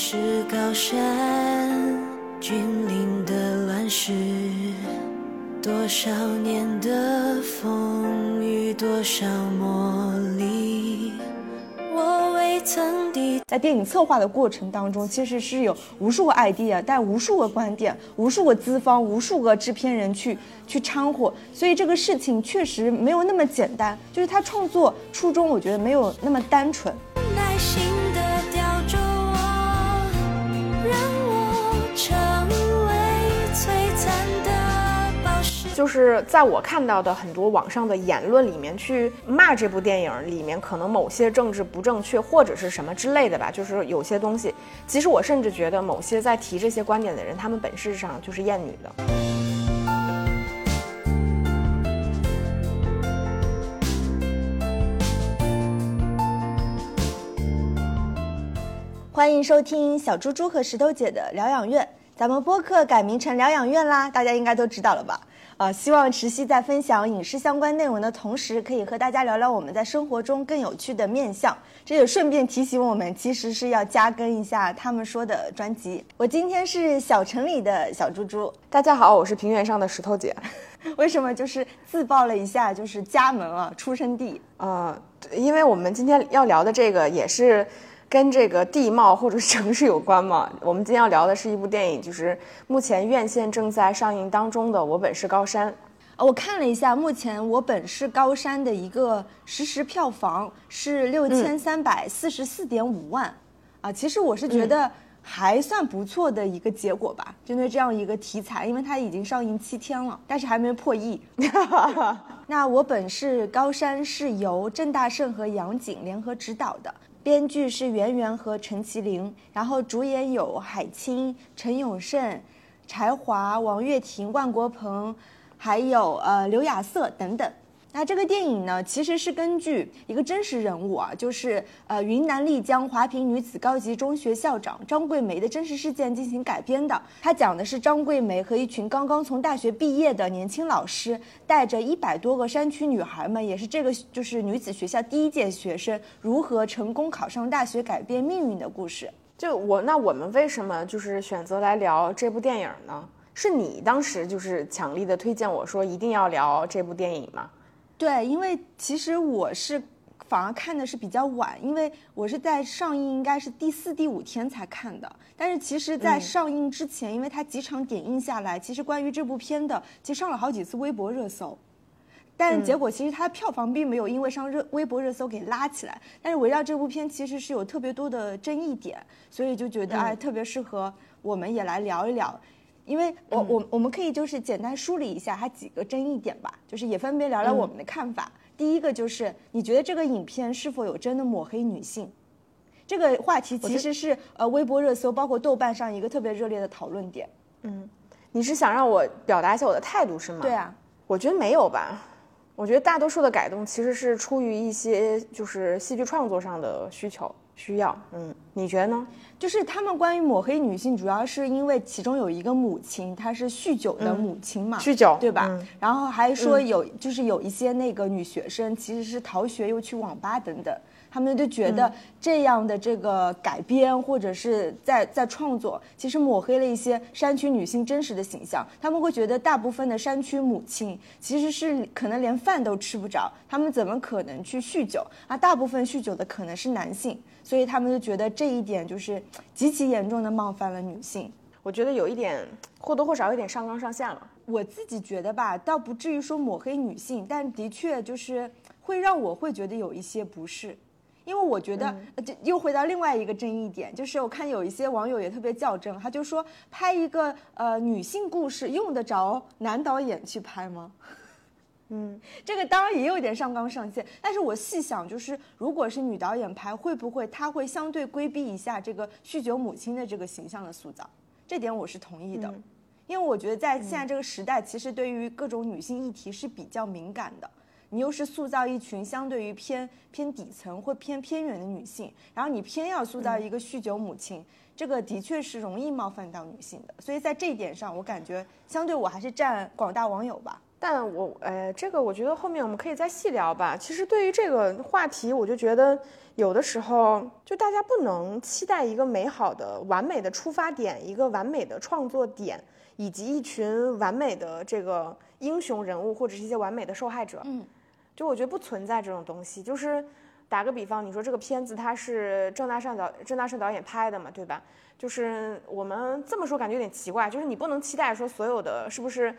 是高山，君临的乱世，多少年的风雨，多少磨砺，我未曾抵。在电影策划的过程当中，其实是有无数个 idea，带无数个观点，无数个资方，无数个制片人去去掺和，所以这个事情确实没有那么简单。就是他创作初衷，我觉得没有那么单纯。就是在我看到的很多网上的言论里面去骂这部电影里面可能某些政治不正确或者是什么之类的吧，就是有些东西，其实我甚至觉得某些在提这些观点的人，他们本质上就是厌女的。欢迎收听小猪猪和石头姐的疗养院。咱们播客改名成疗养院啦，大家应该都知道了吧？呃，希望池溪在分享影视相关内容的同时，可以和大家聊聊我们在生活中更有趣的面相。这也顺便提醒我们，其实是要加更一下他们说的专辑。我今天是小城里的小猪猪，大家好，我是平原上的石头姐。为什么就是自曝了一下，就是家门啊，出生地？呃，因为我们今天要聊的这个也是跟这个地貌或者是城市有关吗。我们今天要聊的是一部电影，就是目前院线正在上映当中的《我本是高山》。呃我看了一下，目前我本是高山的一个实时票房是六千三百四十四点五万，啊，其实我是觉得还算不错的一个结果吧，针对这样一个题材，因为它已经上映七天了，但是还没破亿。那我本是高山是由郑大圣和杨景联合执导的，编剧是袁媛和陈麒麟，然后主演有海清、陈永胜、柴华、王岳婷、万国鹏，还有呃刘亚瑟等等。那这个电影呢，其实是根据一个真实人物啊，就是呃云南丽江华坪女子高级中学校长张桂梅的真实事件进行改编的。它讲的是张桂梅和一群刚刚从大学毕业的年轻老师，带着一百多个山区女孩们，也是这个就是女子学校第一届学生，如何成功考上大学，改变命运的故事。就我，那我们为什么就是选择来聊这部电影呢？是你当时就是强力的推荐我说一定要聊这部电影吗？对，因为其实我是反而看的是比较晚，因为我是在上映应该是第四、第五天才看的。但是其实，在上映之前，因为它几场点映下来，其实关于这部片的，其实上了好几次微博热搜。但结果其实它的票房并没有因为上热微博热搜给拉起来，但是围绕这部片其实是有特别多的争议点，所以就觉得哎特别适合我们也来聊一聊。因为我我我们可以就是简单梳理一下它几个争议点吧，就是也分别聊聊我们的看法。第一个就是你觉得这个影片是否有真的抹黑女性？这个话题其实是呃微博热搜包括豆瓣上一个特别热烈的讨论点。嗯你是想让我表达一下我的态度是吗？对，啊，我觉得没有吧。我觉得大多数的改动其实是出于一些就是戏剧创作上的需求需要。嗯，你觉得呢？就是他们关于抹黑女性，主要是因为其中有一个母亲，她是酗酒的母亲嘛，酗酒对吧？嗯然后还说有，就是有一些那个女学生其实是逃学又去网吧等等，他们就觉得这样的这个改编或者是在在创作，其实抹黑了一些山区女性真实的形象。他们会觉得大部分的山区母亲其实是可能连饭都吃不着，他们怎么可能去酗酒？啊，大部分酗酒的可能是男性，所以他们就觉得这一点就是极其严重的冒犯了女性。我觉得有一点或多或少有点上纲上线了。我自己觉得吧，倒不至于说抹黑女性，但的确就是会让我会觉得有一些不适，因为我觉得，呃这又回到另外一个争议点，就是我看有一些网友也特别较真，他就说拍一个呃女性故事用得着男导演去拍吗？嗯，这个当然也有点上纲上线，但是我细想，就是如果是女导演拍，会不会她会相对规避一下这个酗酒母亲的这个形象的塑造？这点我是同意的。因为我觉得在现在这个时代，其实对于各种女性议题是比较敏感的。你又是塑造一群相对于偏偏底层或偏偏远的女性，然后你偏要塑造一个酗酒母亲，这个的确是容易冒犯到女性的。所以在这一点上，我感觉相对我还是站广大网友吧。但我呃，这个我觉得后面我们可以再细聊吧。其实对于这个话题，我就觉得有的时候就大家不能期待一个美好的、完美的出发点，一个完美的创作点，以及一群完美的这个英雄人物或者是一些完美的受害者。嗯，就我觉得不存在这种东西。就是打个比方，你说这个片子它是郑大善导郑大圣导演拍的嘛，对吧？就是我们这么说感觉有点奇怪，就是你不能期待说所有的是不是。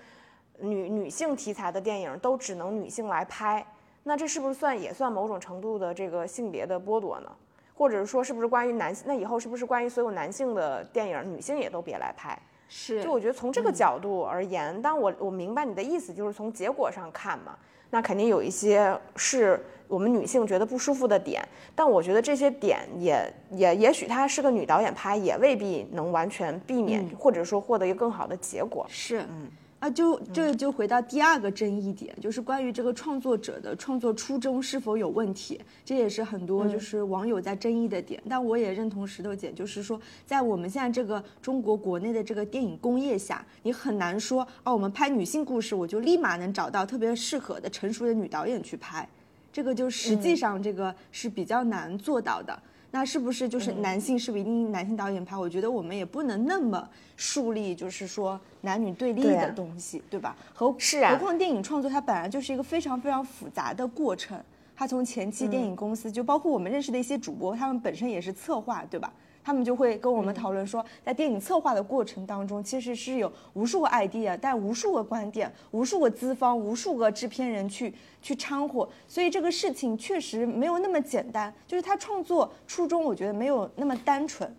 女女性题材的电影都只能女性来拍，那这是不是算也算某种程度的这个性别的剥夺呢？或者是说，是不是关于男性？那以后是不是关于所有男性的电影，女性也都别来拍？是，就我觉得从这个角度而言，当我我明白你的意思，就是从结果上看嘛，那肯定有一些是我们女性觉得不舒服的点，但我觉得这些点也也也许她是个女导演拍，也未必能完全避免，或者说获得一个更好的结果。是，嗯。啊，就这就回到第二个争议点，就是关于这个创作者的创作初衷是否有问题，这也是很多就是网友在争议的点。但我也认同石头姐，就是说，在我们现在这个中国国内的这个电影工业下，你很难说哦，我们拍女性故事，我就立马能找到特别适合的成熟的女导演去拍，这个就实际上这个是比较难做到的。那是不是就是男性是不是一定男性导演拍？我觉得我们也不能那么树立，就是说男女对立的东西，对吧？何是啊？何况电影创作它本来就是一个非常非常复杂的过程，它从前期电影公司，就包括我们认识的一些主播，他们本身也是策划，对吧？他们就会跟我们讨论说，在电影策划的过程当中，其实是有无数个 idea，但无数个观点，无数个资方，无数个制片人去去掺和，所以这个事情确实没有那么简单。就是他创作初衷，我觉得没有那么单纯，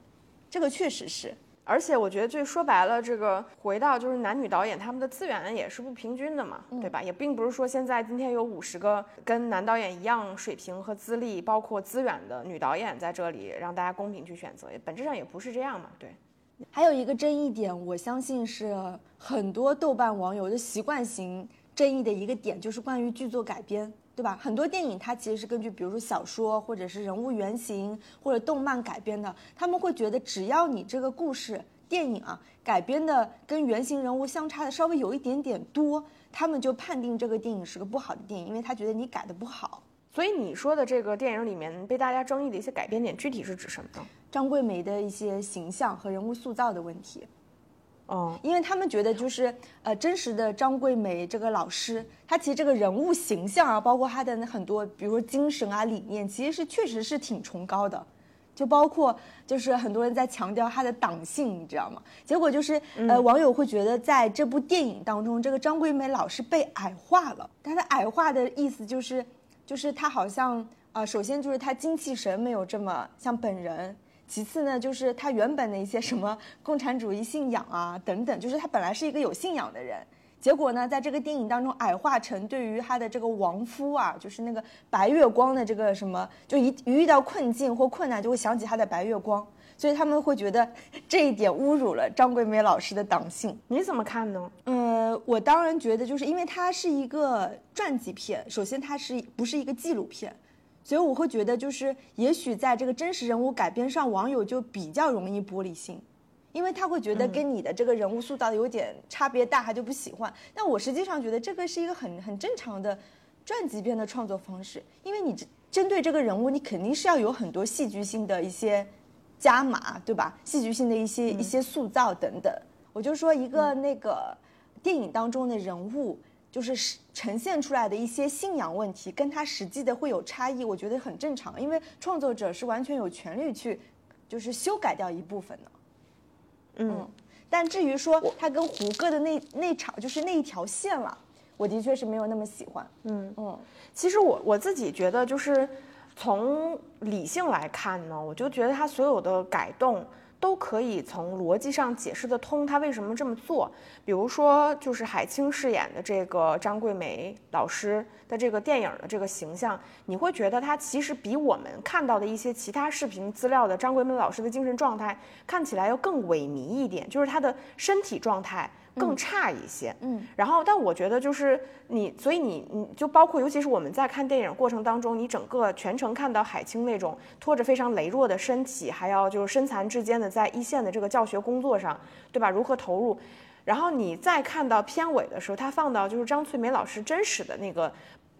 这个确实是。而且我觉得，就说白了，这个回到就是男女导演他们的资源也是不平均的嘛，对吧？也并不是说现在今天有五十个跟男导演一样水平和资历，包括资源的女导演在这里，让大家公平去选择，本质上也不是这样嘛。对。还有一个争议点，我相信是很多豆瓣网友的习惯性争议的一个点，就是关于剧作改编。对吧？很多电影它其实是根据，比如说小说，或者是人物原型，或者动漫改编的。他们会觉得，只要你这个故事电影啊改编的跟原型人物相差的稍微有一点点多，他们就判定这个电影是个不好的电影，因为他觉得你改的不好。所以你说的这个电影里面被大家争议的一些改编点，具体是指什么呢？张桂梅的一些形象和人物塑造的问题。哦，因为他们觉得就是呃，真实的张桂梅这个老师，她其实这个人物形象啊，包括她的很多，比如说精神啊、理念，其实是确实是挺崇高的。就包括就是很多人在强调她的党性，你知道吗？结果就是呃，网友会觉得在这部电影当中，这个张桂梅老师被矮化了。她的矮化的意思就是，就是她好像啊，首先就是她精气神没有这么像本人。其次呢，就是他原本的一些什么共产主义信仰啊等等，就是他本来是一个有信仰的人，结果呢，在这个电影当中矮化成对于他的这个亡夫啊，就是那个白月光的这个什么，就一一遇到困境或困难就会想起他的白月光，所以他们会觉得 这一点侮辱了张桂梅老师的党性。你怎么看呢？呃，我当然觉得，就是因为它是一个传记片，首先它是不是一个纪录片？所以我会觉得，就是也许在这个真实人物改编上，网友就比较容易玻璃心，因为他会觉得跟你的这个人物塑造的有点差别大，他就不喜欢。但我实际上觉得这个是一个很很正常的传记片的创作方式，因为你针对这个人物，你肯定是要有很多戏剧性的一些加码，对吧？戏剧性的一些一些塑造等等。我就说一个那个电影当中的人物。就是呈现出来的一些信仰问题，跟他实际的会有差异，我觉得很正常，因为创作者是完全有权利去，就是修改掉一部分的。嗯，但至于说他跟胡歌的那那场，就是那一条线了，我的确是没有那么喜欢。嗯嗯，其实我我自己觉得，就是从理性来看呢，我就觉得他所有的改动。都可以从逻辑上解释得通，他为什么这么做。比如说，就是海清饰演的这个张桂梅老师的这个电影的这个形象，你会觉得他其实比我们看到的一些其他视频资料的张桂梅老师的精神状态看起来要更萎靡一点，就是他的身体状态。更差一些，嗯，然后，但我觉得就是你，所以你，你就包括，尤其是我们在看电影过程当中，你整个全程看到海清那种拖着非常羸弱的身体，还要就是身残志坚的在一线的这个教学工作上，对吧？如何投入？然后你再看到片尾的时候，他放到就是张翠梅老师真实的那个，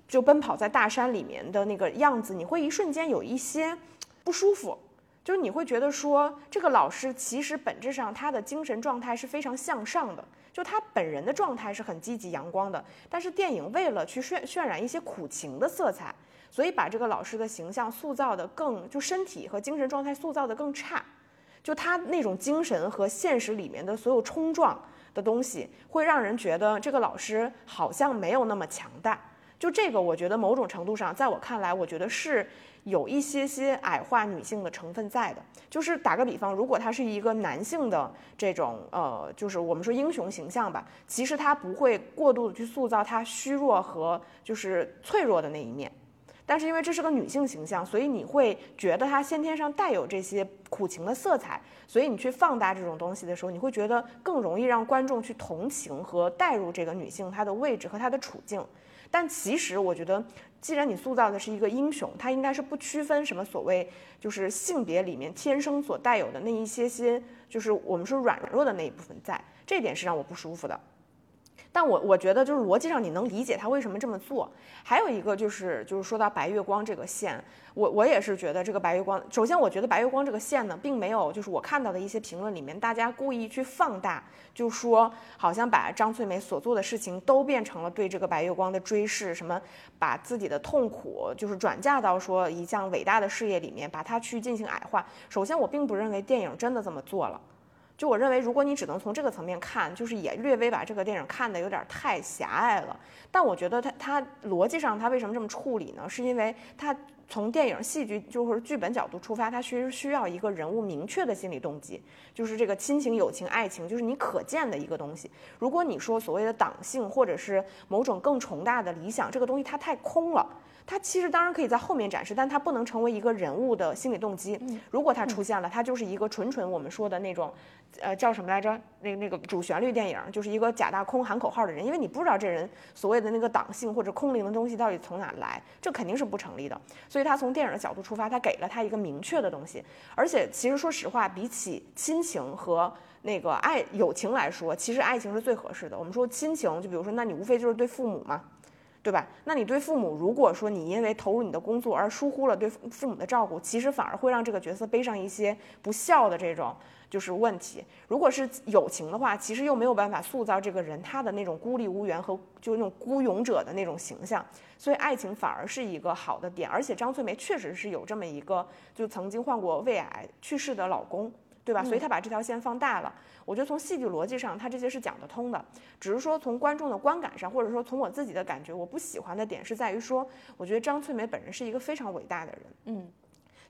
就奔跑在大山里面的那个样子，你会一瞬间有一些不舒服，就是你会觉得说，这个老师其实本质上他的精神状态是非常向上的，就他本人的状态是很积极阳光的，但是电影为了去渲渲染一些苦情的色彩，所以把这个老师的形象塑造的更就身体和精神状态塑造的更差，就他那种精神和现实里面的所有冲撞。的东西会让人觉得这个老师好像没有那么强大，就这个，我觉得某种程度上，在我看来，我觉得是有一些些矮化女性的成分在的。就是打个比方，如果他是一个男性的这种呃，就是我们说英雄形象吧，其实他不会过度的去塑造他虚弱和就是脆弱的那一面。但是因为这是个女性形象，所以你会觉得她先天上带有这些苦情的色彩，所以你去放大这种东西的时候，你会觉得更容易让观众去同情和带入这个女性她的位置和她的处境。但其实我觉得，既然你塑造的是一个英雄，她应该是不区分什么所谓就是性别里面天生所带有的那一些些，就是我们说软弱的那一部分，在这点是让我不舒服的。但我我觉得就是逻辑上你能理解他为什么这么做。还有一个就是就是说到白月光这个线，我我也是觉得这个白月光，首先我觉得白月光这个线呢，并没有就是我看到的一些评论里面，大家故意去放大，就说好像把张翠梅所做的事情都变成了对这个白月光的追视，什么把自己的痛苦就是转嫁到说一项伟大的事业里面，把它去进行矮化。首先我并不认为电影真的这么做了。就我认为，如果你只能从这个层面看，就是也略微把这个电影看得有点太狭隘了。但我觉得他他逻辑上他为什么这么处理呢？是因为他从电影戏剧就是剧本角度出发，他其实需要一个人物明确的心理动机，就是这个亲情、友情、爱情，就是你可见的一个东西。如果你说所谓的党性或者是某种更宏大的理想，这个东西它太空了。它其实当然可以在后面展示，但它不能成为一个人物的心理动机。如果它出现了，它就是一个纯纯我们说的那种，呃，叫什么来着？那那个主旋律电影，就是一个假大空喊口号的人，因为你不知道这人所谓的那个党性或者空灵的东西到底从哪来，这肯定是不成立的。所以他从电影的角度出发，他给了他一个明确的东西。而且其实说实话，比起亲情和那个爱友情来说，其实爱情是最合适的。我们说亲情，就比如说，那你无非就是对父母嘛。对吧？那你对父母，如果说你因为投入你的工作而疏忽了对父母的照顾，其实反而会让这个角色背上一些不孝的这种就是问题。如果是友情的话，其实又没有办法塑造这个人他的那种孤立无援和就那种孤勇者的那种形象，所以爱情反而是一个好的点。而且张翠梅确实是有这么一个就曾经患过胃癌去世的老公。对吧？所以他把这条线放大了。我觉得从戏剧逻辑上，他这些是讲得通的。只是说从观众的观感上，或者说从我自己的感觉，我不喜欢的点是在于说，我觉得张翠梅本人是一个非常伟大的人。嗯，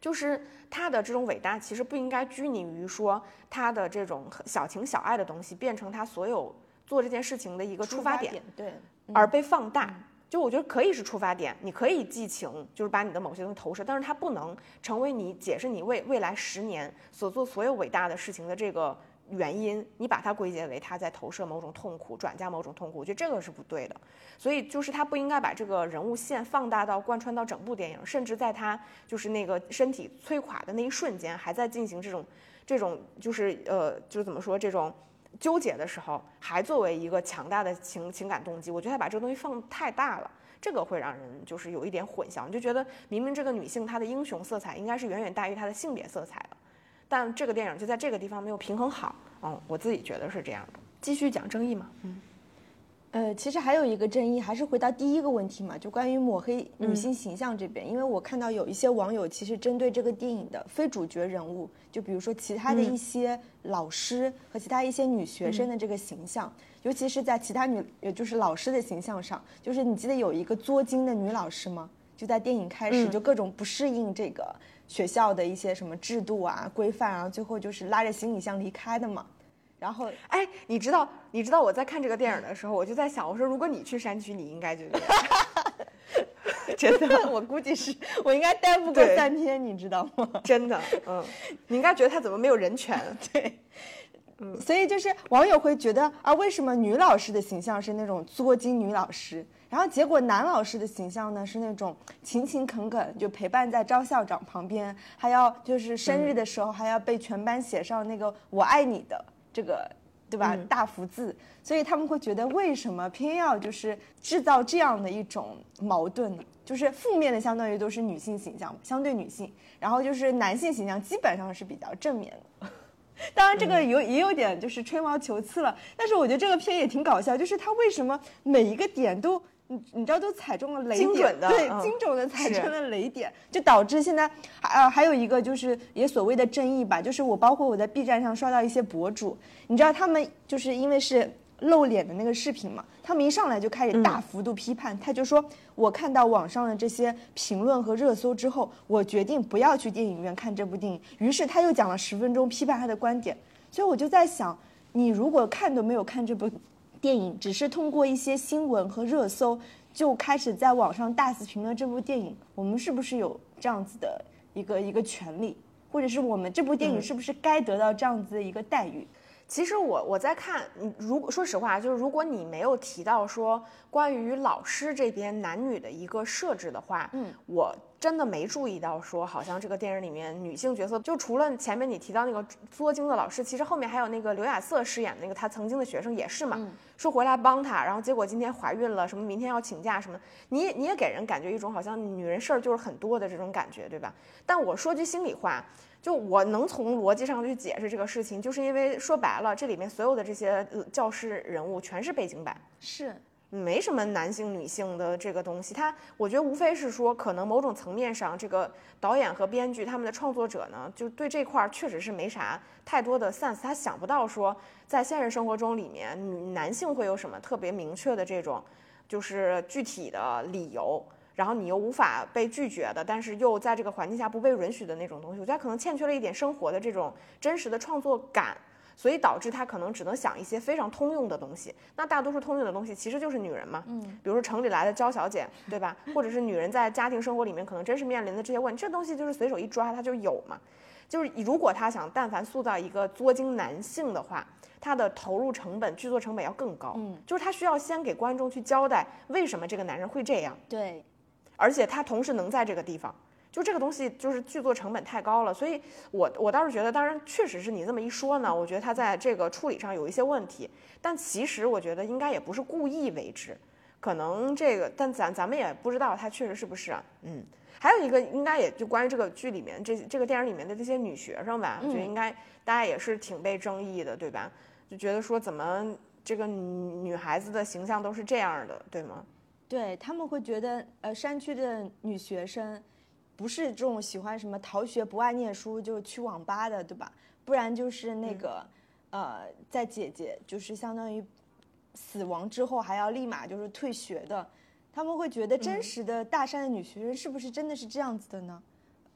就是她的这种伟大，其实不应该拘泥于说她的这种小情小爱的东西，变成她所有做这件事情的一个出发点，对，而被放大。就我觉得可以是出发点，你可以寄情，就是把你的某些东西投射，但是它不能成为你解释你未未来十年所做所有伟大的事情的这个原因。你把它归结为他在投射某种痛苦，转嫁某种痛苦，我觉得这个是不对的。所以就是他不应该把这个人物线放大到贯穿到整部电影，甚至在他就是那个身体摧垮的那一瞬间，还在进行这种这种就是呃就是怎么说这种。纠结的时候，还作为一个强大的情情感动机，我觉得他把这个东西放太大了，这个会让人就是有一点混淆，你就觉得明明这个女性她的英雄色彩应该是远远大于她的性别色彩的，但这个电影就在这个地方没有平衡好，嗯，我自己觉得是这样的。继续讲争议嘛，嗯。呃，其实还有一个争议，还是回到第一个问题嘛，就关于抹黑女性形象这边，因为我看到有一些网友其实针对这个电影的非主角人物，就比如说其他的一些老师和其他一些女学生的这个形象，尤其是在其他女，也就是老师的形象上，就是你记得有一个作精的女老师吗？就在电影开始就各种不适应这个学校的一些什么制度啊规范啊，最后就是拉着行李箱离开的嘛。然后，哎，你知道，你知道我在看这个电影的时候，我就在想，我说如果你去山区，你应该就 真的，我估计是我应该待不过三天，你知道吗？真的，嗯，你应该觉得他怎么没有人权？对，嗯，所以就是网友会觉得啊，为什么女老师的形象是那种作精女老师，然后结果男老师的形象呢是那种勤勤恳恳，就陪伴在张校长旁边，还要就是生日的时候还要被全班写上那个我爱你的。这个对吧？大福字，所以他们会觉得为什么偏要就是制造这样的一种矛盾呢？就是负面的相当于都是女性形象，相对女性，然后就是男性形象基本上是比较正面的。当然，这个有也有点就是吹毛求疵了，但是我觉得这个片也挺搞笑，就是他为什么每一个点都。你你知道都踩中了雷点，对，精准的踩中了雷点，就导致现在啊还有一个就是也所谓的争议吧，就是我包括我在 B 站上刷到一些博主，你知道他们就是因为是露脸的那个视频嘛，他们一上来就开始大幅度批判，他就说我看到网上的这些评论和热搜之后，我决定不要去电影院看这部电影，于是他又讲了十分钟批判他的观点，所以我就在想，你如果看都没有看这部。电影只是通过一些新闻和热搜就开始在网上大肆评论这部电影，我们是不是有这样子的一个一个权利，或者是我们这部电影是不是该得到这样子的一个待遇？其实我我在看，如果说实话，就是如果你没有提到说关于老师这边男女的一个设置的话，嗯，我。真的没注意到，说好像这个电影里面女性角色，就除了前面你提到那个作精的老师，其实后面还有那个刘亚瑟饰演的那个他曾经的学生也是嘛，说回来帮他，然后结果今天怀孕了，什么明天要请假什么，你你也给人感觉一种好像女人事儿就是很多的这种感觉，对吧？但我说句心里话，就我能从逻辑上去解释这个事情，就是因为说白了，这里面所有的这些教师人物全是背景板，是。没什么男性女性的这个东西，他我觉得无非是说，可能某种层面上，这个导演和编剧他们的创作者呢，就对这块儿确实是没啥太多的 sense，他想不到说在现实生活中里面，女男性会有什么特别明确的这种，就是具体的理由，然后你又无法被拒绝的，但是又在这个环境下不被允许的那种东西，我觉得可能欠缺了一点生活的这种真实的创作感。所以导致他可能只能想一些非常通用的东西。那大多数通用的东西其实就是女人嘛，嗯，比如说城里来的娇小姐，对吧？或者是女人在家庭生活里面可能真实面临的这些问题，这东西就是随手一抓他就有嘛。就是如果他想但凡塑造一个作精男性的话，他的投入成本、剧作成本要更高，嗯，就是他需要先给观众去交代为什么这个男人会这样，对，而且他同时能在这个地方。就这个东西，就是剧作成本太高了，所以我我倒是觉得，当然确实是你这么一说呢，我觉得他在这个处理上有一些问题，但其实我觉得应该也不是故意为之，可能这个，但咱咱们也不知道他确实是不是啊，嗯，还有一个应该也就关于这个剧里面这这个电影里面的这些女学生吧，我觉得应该大家也是挺被争议的，对吧？就觉得说怎么这个女孩子的形象都是这样的，对吗？对他们会觉得，呃，山区的女学生。不是这种喜欢什么逃学不爱念书就去网吧的，对吧？不然就是那个，呃，在姐姐就是相当于死亡之后还要立马就是退学的，他们会觉得真实的大山的女学生是不是真的是这样子的呢？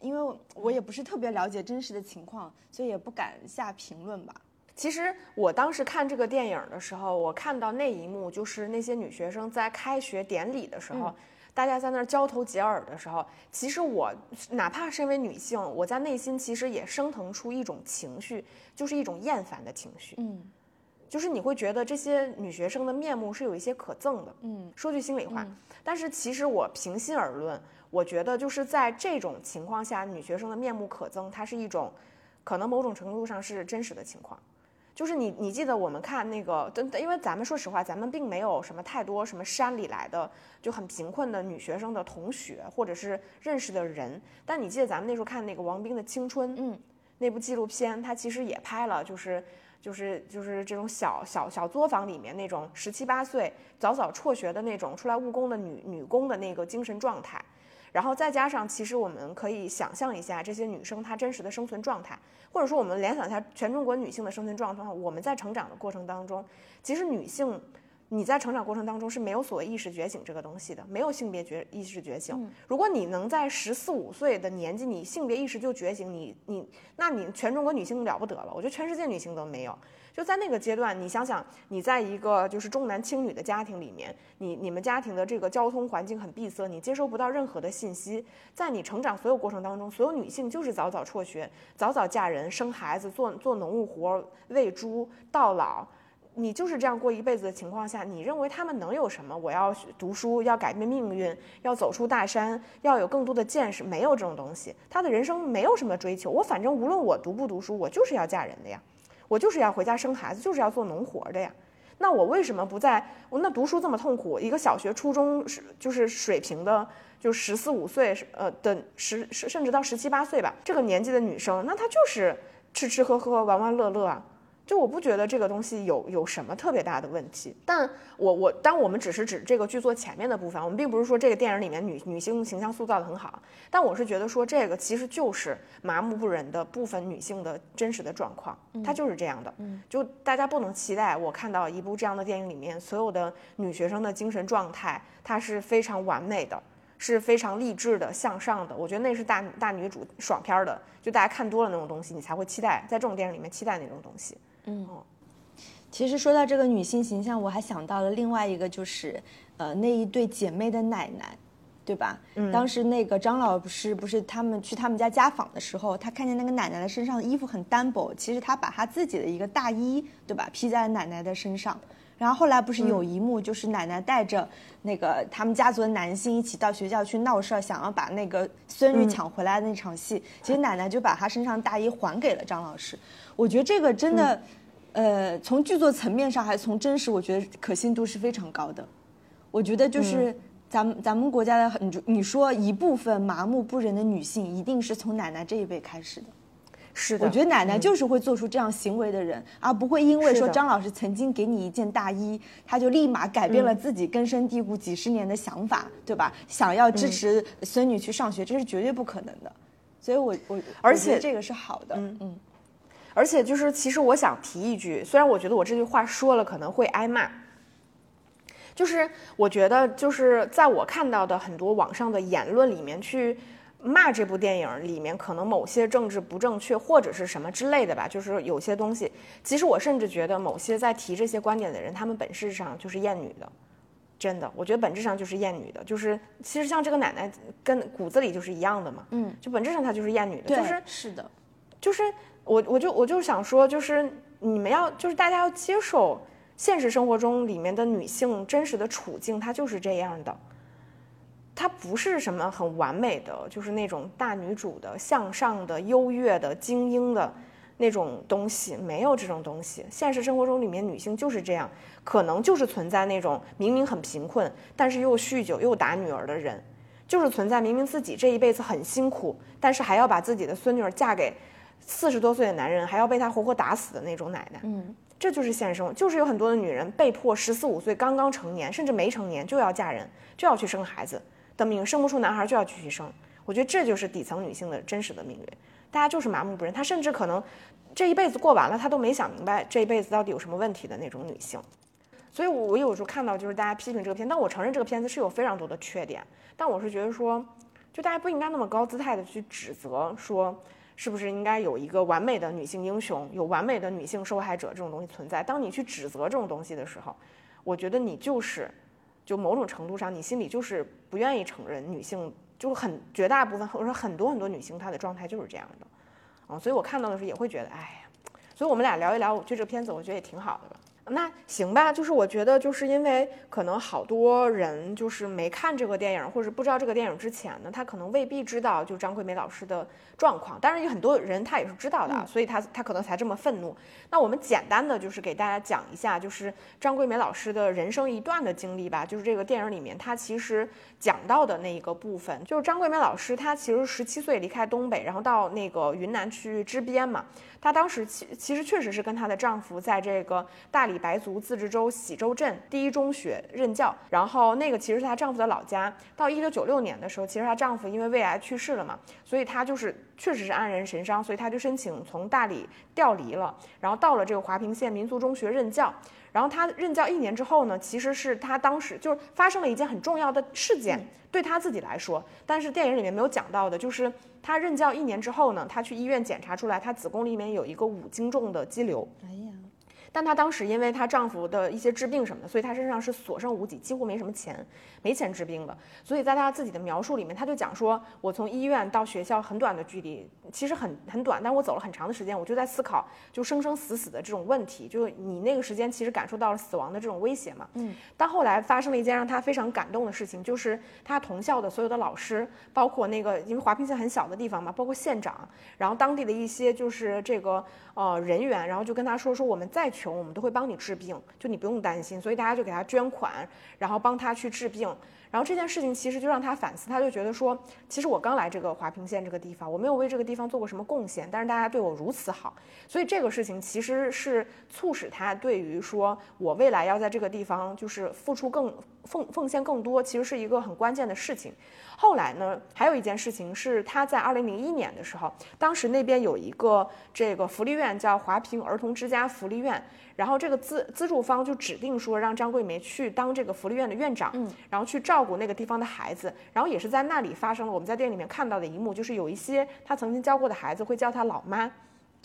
因为我也不是特别了解真实的情况，所以也不敢下评论吧。其实我当时看这个电影的时候，我看到那一幕就是那些女学生在开学典礼的时候。大家在那儿交头接耳的时候，其实我哪怕身为女性，我在内心其实也升腾出一种情绪，就是一种厌烦的情绪。嗯，就是你会觉得这些女学生的面目是有一些可憎的。嗯，说句心里话，但是其实我平心而论，我觉得就是在这种情况下，女学生的面目可憎，它是一种可能某种程度上是真实的情况。就是你，你记得我们看那个，因为咱们说实话，咱们并没有什么太多什么山里来的就很贫困的女学生的同学或者是认识的人。但你记得咱们那时候看那个王兵的青春，嗯，那部纪录片，他其实也拍了，就是就是就是这种小小小作坊里面那种十七八岁早早辍学的那种出来务工的女女工的那个精神状态。然后再加上，其实我们可以想象一下这些女生她真实的生存状态，或者说我们联想一下全中国女性的生存状态。我们在成长的过程当中，其实女性。你在成长过程当中是没有所谓意识觉醒这个东西的，没有性别觉意识觉醒。如果你能在十四五岁的年纪，你性别意识就觉醒，你你，那你全中国女性了不得了。我觉得全世界女性都没有。就在那个阶段，你想想，你在一个就是重男轻女的家庭里面，你你们家庭的这个交通环境很闭塞，你接收不到任何的信息。在你成长所有过程当中，所有女性就是早早辍学，早早嫁人生孩子，做做农务活，喂猪到老。你就是这样过一辈子的情况下，你认为他们能有什么？我要读书，要改变命运，要走出大山，要有更多的见识，没有这种东西。他的人生没有什么追求。我反正无论我读不读书，我就是要嫁人的呀。我就是要回家生孩子，就是要做农活的呀。那我为什么不在？我那读书这么痛苦，一个小学、初中是就是水平的，就十四五岁，呃等十十甚至到十七八岁吧，这个年纪的女生，那她就是吃吃喝喝、玩玩乐乐啊。就我不觉得这个东西有有什么特别大的问题，但我我当我们只是指这个剧作前面的部分，我们并不是说这个电影里面女女性形象塑造的很好，但我是觉得说这个其实就是麻木不仁的部分女性的真实的状况，它就是这样的，就大家不能期待我看到一部这样的电影里面所有的女学生的精神状态，它是非常完美的。是非常励志的、向上的，我觉得那是大大女主爽片的，就大家看多了那种东西，你才会期待在这种电影里面期待那种东西。嗯，其实说到这个女性形象，我还想到了另外一个，就是呃那一对姐妹的奶奶，对吧？嗯，当时那个张老师不是他们去他们家家访的时候，他看见那个奶奶的身上的衣服很单薄，其实他把他自己的一个大衣，对吧，披在奶奶的身上。然后后来不是有一幕，就是奶奶带着那个他们家族的男性一起到学校去闹事儿，想要把那个孙女抢回来的那场戏，其实奶奶就把她身上大衣还给了张老师。我觉得这个真的，呃，从剧作层面上还是从真实，我觉得可信度是非常高的。我觉得就是咱们咱们国家的很，你说一部分麻木不仁的女性，一定是从奶奶这一辈开始的。是的，我觉得奶奶就是会做出这样行为的人，而不会因为说张老师曾经给你一件大衣，他就立马改变了自己根深蒂固几十年的想法，对吧？想要支持孙女去上学，这是绝对不可能的。所以，我我而且这个是好的，嗯嗯。而且就是，其实我想提一句，虽然我觉得我这句话说了可能会挨骂，就是我觉得就是在我看到的很多网上的言论里面去。骂这部电影里面可能某些政治不正确或者是什么之类的吧，就是有些东西，其实我甚至觉得某些在提这些观点的人，他们本质上就是厌女的，真的，我觉得本质上就是厌女的，就是其实像这个奶奶跟骨子里就是一样的嘛，嗯，就本质上她就是厌女的，就是是的，就是我我就我就想说，就是你们要就是大家要接受现实生活中里面的女性真实的处境，她就是这样的。她不是什么很完美的，就是那种大女主的、向上的、优越的、精英的那种东西，没有这种东西。现实生活中里面女性就是这样，可能就是存在那种明明很贫困，但是又酗酒又打女儿的人，就是存在明明自己这一辈子很辛苦，但是还要把自己的孙女儿嫁给四十多岁的男人，还要被他活活打死的那种奶奶。嗯，这就是现实生活，就是有很多的女人被迫十四五岁刚刚成年，甚至没成年就要嫁人，就要去生孩子。的命生不出男孩就要继续生，我觉得这就是底层女性的真实的命运。大家就是麻木不仁，她甚至可能这一辈子过完了，她都没想明白这一辈子到底有什么问题的那种女性。所以，我我有时候看到就是大家批评这个片，但我承认这个片子是有非常多的缺点。但我是觉得说，就大家不应该那么高姿态的去指责说，是不是应该有一个完美的女性英雄，有完美的女性受害者这种东西存在？当你去指责这种东西的时候，我觉得你就是。就某种程度上，你心里就是不愿意承认女性，就是很绝大部分或者说很多很多女性她的状态就是这样的，啊，所以我看到的时候也会觉得，哎呀，所以我们俩聊一聊，我就这片子，我觉得也挺好的吧。那行吧，就是我觉得就是因为可能好多人就是没看这个电影，或者不知道这个电影之前呢，他可能未必知道就张桂梅老师的状况。当然有很多人他也是知道的，所以他他可能才这么愤怒。那我们简单的就是给大家讲一下，就是张桂梅老师的人生一段的经历吧。就是这个电影里面她其实讲到的那一个部分，就是张桂梅老师她其实十七岁离开东北，然后到那个云南去支边嘛。她当时其其实确实是跟她的丈夫在这个大理白族自治州喜洲镇第一中学任教，然后那个其实是她丈夫的老家。到一九九六年的时候，其实她丈夫因为胃癌去世了嘛，所以她就是确实是黯然神伤，所以她就申请从大理调离了，然后到了这个华坪县民族中学任教。然后她任教一年之后呢，其实是她当时就是发生了一件很重要的事件，对她自己来说，但是电影里面没有讲到的，就是她任教一年之后呢，她去医院检查出来，她子宫里面有一个五斤重的肌瘤。哎呀，但她当时因为她丈夫的一些治病什么的，所以她身上是所剩无几，几乎没什么钱，没钱治病的。所以在她自己的描述里面，她就讲说，我从医院到学校很短的距离，其实很很短，但我走了很长的时间，我就在思考，就生生死死的这种问题，就是你那个时间其实感受到了死亡的这种威胁嘛。嗯。但后来发生了一件让她非常感动的事情，就是她同校的所有的老师，包括那个因为华坪县很小的地方嘛，包括县长，然后当地的一些就是这个呃人员，然后就跟她说说我们再穷。我们都会帮你治病，就你不用担心。所以大家就给他捐款，然后帮他去治病。然后这件事情其实就让他反思，他就觉得说，其实我刚来这个华坪县这个地方，我没有为这个地方做过什么贡献，但是大家对我如此好，所以这个事情其实是促使他对于说我未来要在这个地方就是付出更奉奉献更多，其实是一个很关键的事情。后来呢，还有一件事情是他在二零零一年的时候，当时那边有一个这个福利院叫华坪儿童之家福利院。然后这个资资助方就指定说让张桂梅去当这个福利院的院长，嗯，然后去照顾那个地方的孩子。然后也是在那里发生了我们在电影里面看到的一幕，就是有一些他曾经教过的孩子会叫他老妈。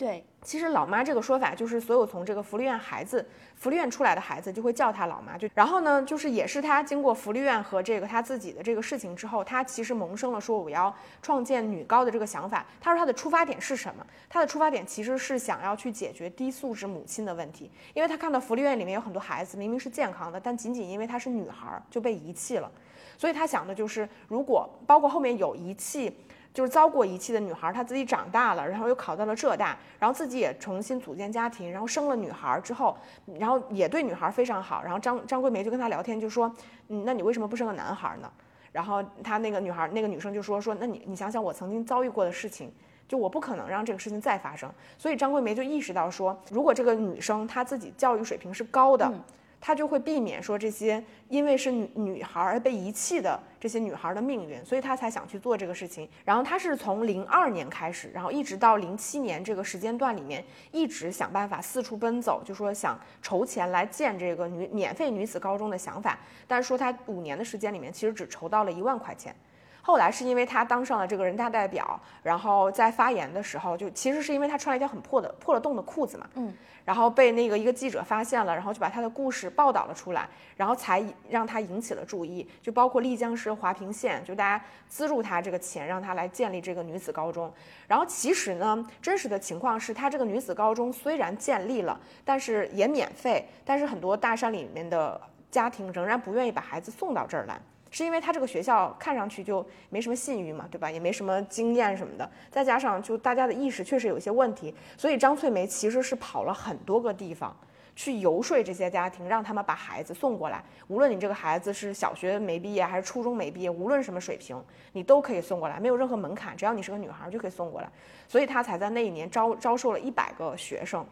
对，其实老妈这个说法就是所有从这个福利院孩子、福利院出来的孩子就会叫她老妈。就然后呢，就是也是她经过福利院和这个她自己的这个事情之后，她其实萌生了说我要创建女高的这个想法。她说她的出发点是什么？她的出发点其实是想要去解决低素质母亲的问题，因为她看到福利院里面有很多孩子明明是健康的，但仅仅因为她是女孩就被遗弃了。所以她想的就是，如果包括后面有遗弃。就是遭过遗弃的女孩，她自己长大了，然后又考到了浙大，然后自己也重新组建家庭，然后生了女孩之后，然后也对女孩非常好。然后张张桂梅就跟她聊天，就说：“嗯，那你为什么不生个男孩呢？”然后她那个女孩，那个女生就说：“说那你你想想我曾经遭遇过的事情，就我不可能让这个事情再发生。”所以张桂梅就意识到说，如果这个女生她自己教育水平是高的。他就会避免说这些因为是女女孩而被遗弃的这些女孩的命运，所以他才想去做这个事情。然后他是从零二年开始，然后一直到零七年这个时间段里面，一直想办法四处奔走，就说想筹钱来建这个女免费女子高中的想法。但是说他五年的时间里面，其实只筹到了一万块钱。后来是因为他当上了这个人大代表，然后在发言的时候，就其实是因为他穿了一条很破的破了洞的裤子嘛，嗯，然后被那个一个记者发现了，然后就把他的故事报道了出来，然后才让他引起了注意，就包括丽江市华坪县，就大家资助他这个钱，让他来建立这个女子高中。然后其实呢，真实的情况是他这个女子高中虽然建立了，但是也免费，但是很多大山里面的家庭仍然不愿意把孩子送到这儿来。是因为他这个学校看上去就没什么信誉嘛，对吧？也没什么经验什么的，再加上就大家的意识确实有一些问题，所以张翠梅其实是跑了很多个地方去游说这些家庭，让他们把孩子送过来。无论你这个孩子是小学没毕业还是初中没毕业，无论什么水平，你都可以送过来，没有任何门槛，只要你是个女孩就可以送过来。所以他才在那一年招招收了一百个学生，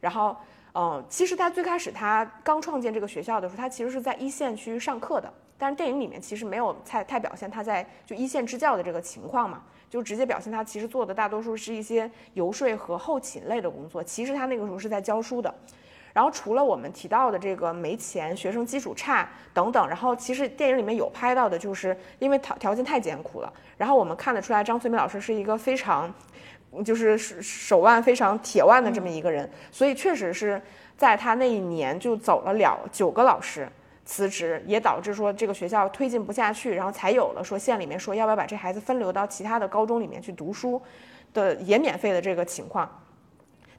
然后。嗯，其实他最开始他刚创建这个学校的时候，他其实是在一线去上课的。但是电影里面其实没有太太表现他在就一线支教的这个情况嘛，就直接表现他其实做的大多数是一些游说和后勤类的工作。其实他那个时候是在教书的。然后除了我们提到的这个没钱、学生基础差等等，然后其实电影里面有拍到的，就是因为条条件太艰苦了。然后我们看得出来，张翠梅老师是一个非常。就是手手腕非常铁腕的这么一个人，所以确实是在他那一年就走了了九个老师辞职，也导致说这个学校推进不下去，然后才有了说县里面说要不要把这孩子分流到其他的高中里面去读书的也免费的这个情况。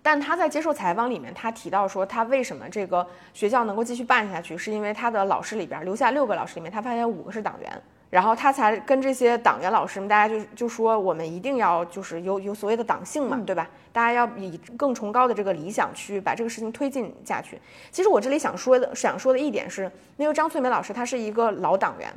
但他在接受采访里面，他提到说他为什么这个学校能够继续办下去，是因为他的老师里边留下六个老师里面，他发现五个是党员。然后他才跟这些党员老师们，大家就就说我们一定要就是有有所谓的党性嘛，对吧？大家要以更崇高的这个理想去把这个事情推进下去。其实我这里想说的想说的一点是，因为张翠梅老师她是一个老党员，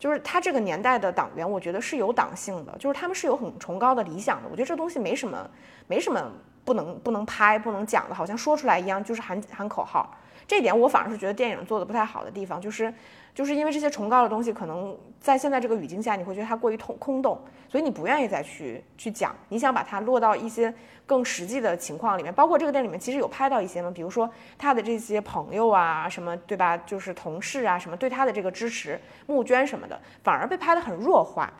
就是她这个年代的党员，我觉得是有党性的，就是他们是有很崇高的理想的。我觉得这东西没什么没什么不能不能拍不能讲的，好像说出来一样就是喊喊口号。这点我反而是觉得电影做的不太好的地方，就是。就是因为这些崇高的东西，可能在现在这个语境下，你会觉得它过于空空洞，所以你不愿意再去去讲。你想把它落到一些更实际的情况里面，包括这个电影里面其实有拍到一些嘛，比如说他的这些朋友啊，什么对吧？就是同事啊，什么对他的这个支持、募捐什么的，反而被拍得很弱化。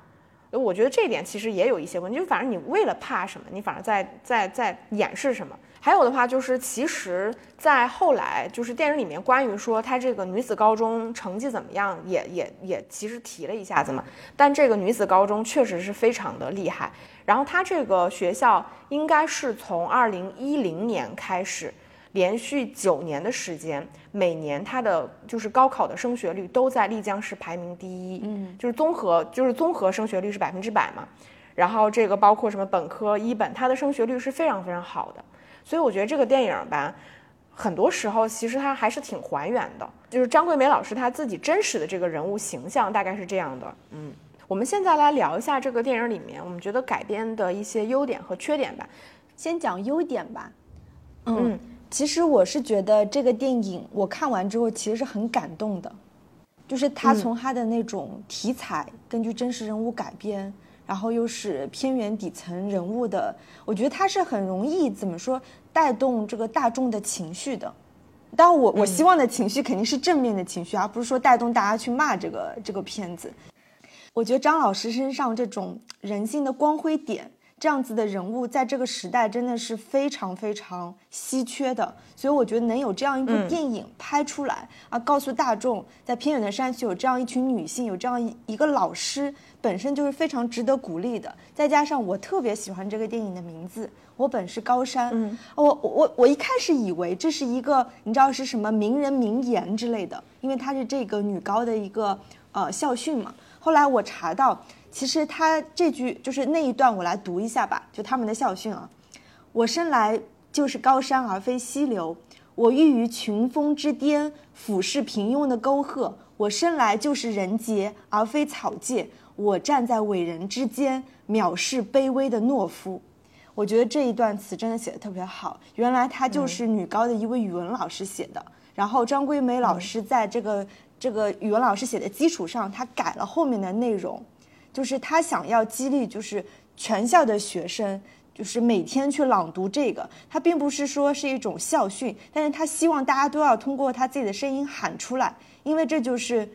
我觉得这一点其实也有一些问题，就反正你为了怕什么，你反而在在在掩饰什么。还有的话就是，其实，在后来就是电影里面关于说她这个女子高中成绩怎么样，也也也其实提了一下子嘛。但这个女子高中确实是非常的厉害。然后她这个学校应该是从二零一零年开始，连续九年的时间，每年它的就是高考的升学率都在丽江市排名第一。嗯，就是综合就是综合升学率是百分之百嘛。然后这个包括什么本科一本，它的升学率是非常非常好的。所以我觉得这个电影吧，很多时候其实它还是挺还原的，就是张桂梅老师她自己真实的这个人物形象大概是这样的。嗯，我们现在来聊一下这个电影里面我们觉得改编的一些优点和缺点吧。先讲优点吧。嗯，其实我是觉得这个电影我看完之后其实是很感动的，就是他从他的那种题材根据真实人物改编。然后又是偏远底层人物的，我觉得他是很容易怎么说带动这个大众的情绪的。当然，我我希望的情绪肯定是正面的情绪，而不是说带动大家去骂这个这个片子。我觉得张老师身上这种人性的光辉点。这样子的人物在这个时代真的是非常非常稀缺的，所以我觉得能有这样一部电影拍出来啊，告诉大众在偏远的山区有这样一群女性，有这样一个老师，本身就是非常值得鼓励的。再加上我特别喜欢这个电影的名字，我本是高山。嗯，我我我我一开始以为这是一个你知道是什么名人名言之类的，因为它是这个女高的一个呃校训嘛。后来我查到。其实他这句就是那一段，我来读一下吧，就他们的校训啊。我生来就是高山而非溪流，我欲于群峰之巅俯视平庸的沟壑。我生来就是人杰而非草芥，我站在伟人之间藐视卑微的懦夫。我觉得这一段词真的写的特别好。原来他就是女高的一位语文老师写的，然后张桂梅老师在这个这个语文老师写的基础上，他改了后面的内容。就是他想要激励，就是全校的学生，就是每天去朗读这个。他并不是说是一种校训，但是他希望大家都要通过他自己的声音喊出来，因为这就是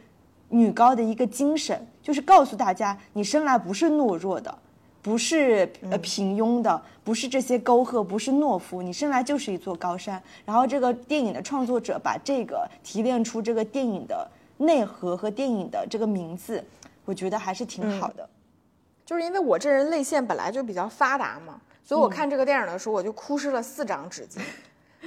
女高的一个精神，就是告诉大家，你生来不是懦弱的，不是呃平庸的，不是这些沟壑，不是懦夫，你生来就是一座高山。然后这个电影的创作者把这个提炼出这个电影的内核和电影的这个名字。我觉得还是挺好的，就是因为我这人泪腺本来就比较发达嘛，所以我看这个电影的时候，我就哭湿了四张纸巾，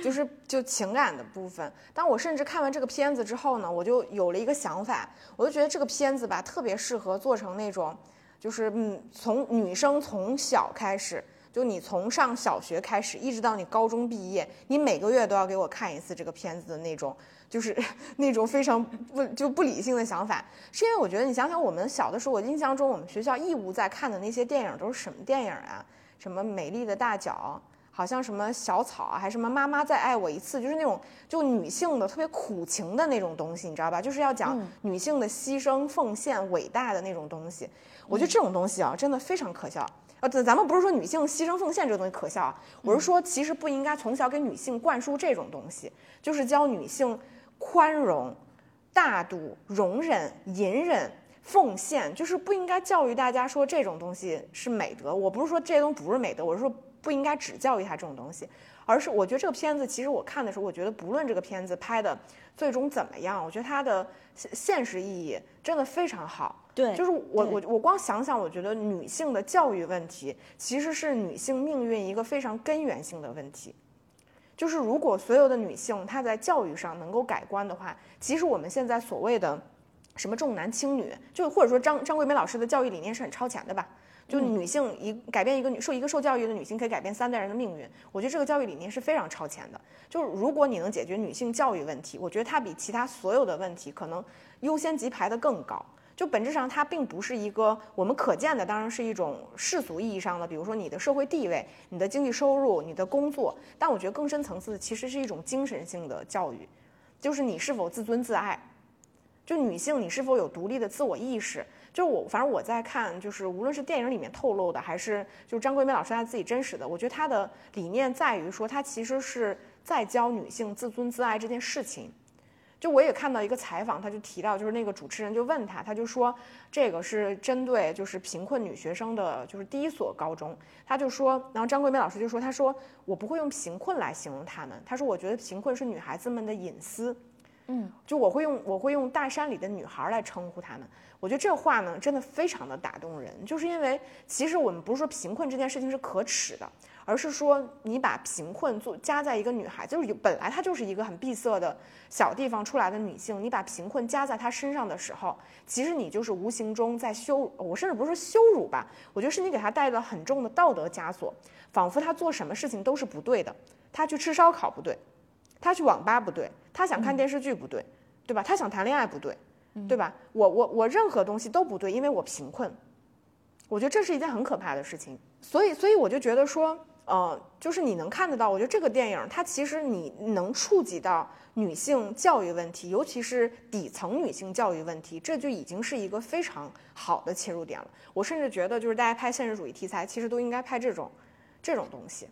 就是就情感的部分。当我甚至看完这个片子之后呢，我就有了一个想法，我就觉得这个片子吧，特别适合做成那种，就是嗯，从女生从小开始，就你从上小学开始，一直到你高中毕业，你每个月都要给我看一次这个片子的那种。就是 那种非常不就不理性的想法，是因为我觉得你想想，我们小的时候，我印象中我们学校义务在看的那些电影都是什么电影啊？什么美丽的大脚，好像什么小草啊，还什么妈妈再爱我一次，就是那种就女性的特别苦情的那种东西，你知道吧？就是要讲女性的牺牲奉献伟大的那种东西。我觉得这种东西啊，真的非常可笑。呃，咱们不是说女性牺牲奉献这个东西可笑，我是说其实不应该从小给女性灌输这种东西，就是教女性。宽容、大度、容忍、隐忍、奉献，就是不应该教育大家说这种东西是美德。我不是说这些东西不是美德，我是说不应该只教育他这种东西，而是我觉得这个片子其实我看的时候，我觉得不论这个片子拍的最终怎么样，我觉得它的现现实意义真的非常好。对，就是我我我光想想，我觉得女性的教育问题其实是女性命运一个非常根源性的问题。就是如果所有的女性她在教育上能够改观的话，其实我们现在所谓的什么重男轻女，就或者说张张桂梅老师的教育理念是很超前的吧？就女性一改变一个女受一个受教育的女性可以改变三代人的命运，我觉得这个教育理念是非常超前的。就是如果你能解决女性教育问题，我觉得它比其他所有的问题可能优先级排得更高。就本质上，它并不是一个我们可见的，当然是一种世俗意义上的，比如说你的社会地位、你的经济收入、你的工作。但我觉得更深层次的，其实是一种精神性的教育，就是你是否自尊自爱，就女性你是否有独立的自我意识。就是我，反正我在看，就是无论是电影里面透露的，还是就是张桂梅老师她自己真实的，我觉得她的理念在于说，她其实是在教女性自尊自爱这件事情。就我也看到一个采访，他就提到，就是那个主持人就问他，他就说这个是针对就是贫困女学生的，就是第一所高中。他就说，然后张桂梅老师就说，他说我不会用贫困来形容他们，他说我觉得贫困是女孩子们的隐私。嗯，就我会用我会用大山里的女孩来称呼她们。我觉得这话呢，真的非常的打动人，就是因为其实我们不是说贫困这件事情是可耻的，而是说你把贫困做加在一个女孩，就是本来她就是一个很闭塞的小地方出来的女性，你把贫困加在她身上的时候，其实你就是无形中在羞辱，我甚至不是说羞辱吧，我觉得是你给她带了很重的道德枷锁，仿佛她做什么事情都是不对的，她去吃烧烤不对，她去网吧不对，她想看电视剧不对，对吧？他想谈恋爱不对。对吧？我我我任何东西都不对，因为我贫困。我觉得这是一件很可怕的事情，所以所以我就觉得说，呃，就是你能看得到，我觉得这个电影它其实你能触及到女性教育问题，尤其是底层女性教育问题，这就已经是一个非常好的切入点了。我甚至觉得，就是大家拍现实主义题材，其实都应该拍这种这种东西，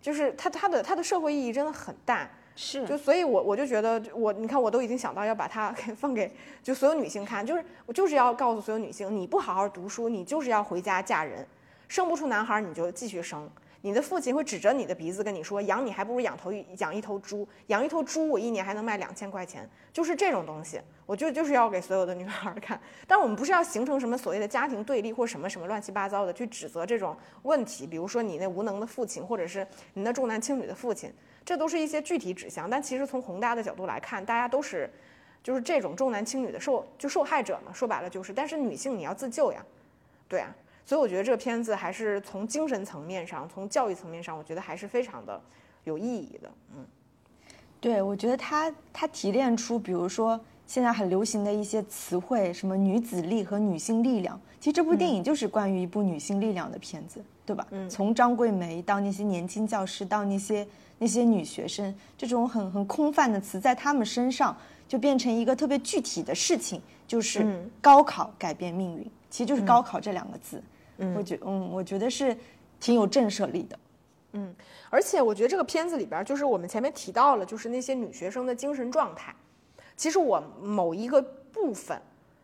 就是它它的它的社会意义真的很大。是，就所以，我我就觉得，我你看，我都已经想到要把它给放给就所有女性看，就是我就是要告诉所有女性，你不好好读书，你就是要回家嫁人，生不出男孩你就继续生。你的父亲会指着你的鼻子跟你说：“养你还不如养头养一头猪，养一头猪我一年还能卖两千块钱。”就是这种东西，我就就是要给所有的女孩看。但我们不是要形成什么所谓的家庭对立或什么什么乱七八糟的去指责这种问题，比如说你那无能的父亲，或者是你那重男轻女的父亲，这都是一些具体指向。但其实从宏大的角度来看，大家都是就是这种重男轻女的受就受害者嘛。说白了就是，但是女性你要自救呀，对啊。所以我觉得这个片子还是从精神层面上，从教育层面上，我觉得还是非常的有意义的。嗯，对，我觉得他他提炼出，比如说现在很流行的一些词汇，什么女子力和女性力量，其实这部电影就是关于一部女性力量的片子，对吧？嗯，从张桂梅到那些年轻教师，到那些那些女学生，这种很很空泛的词，在她们身上就变成一个特别具体的事情，就是高考改变命运，其实就是高考这两个字。嗯我觉嗯，我觉得是挺有震慑力的，嗯，而且我觉得这个片子里边，就是我们前面提到了，就是那些女学生的精神状态。其实我某一个部分，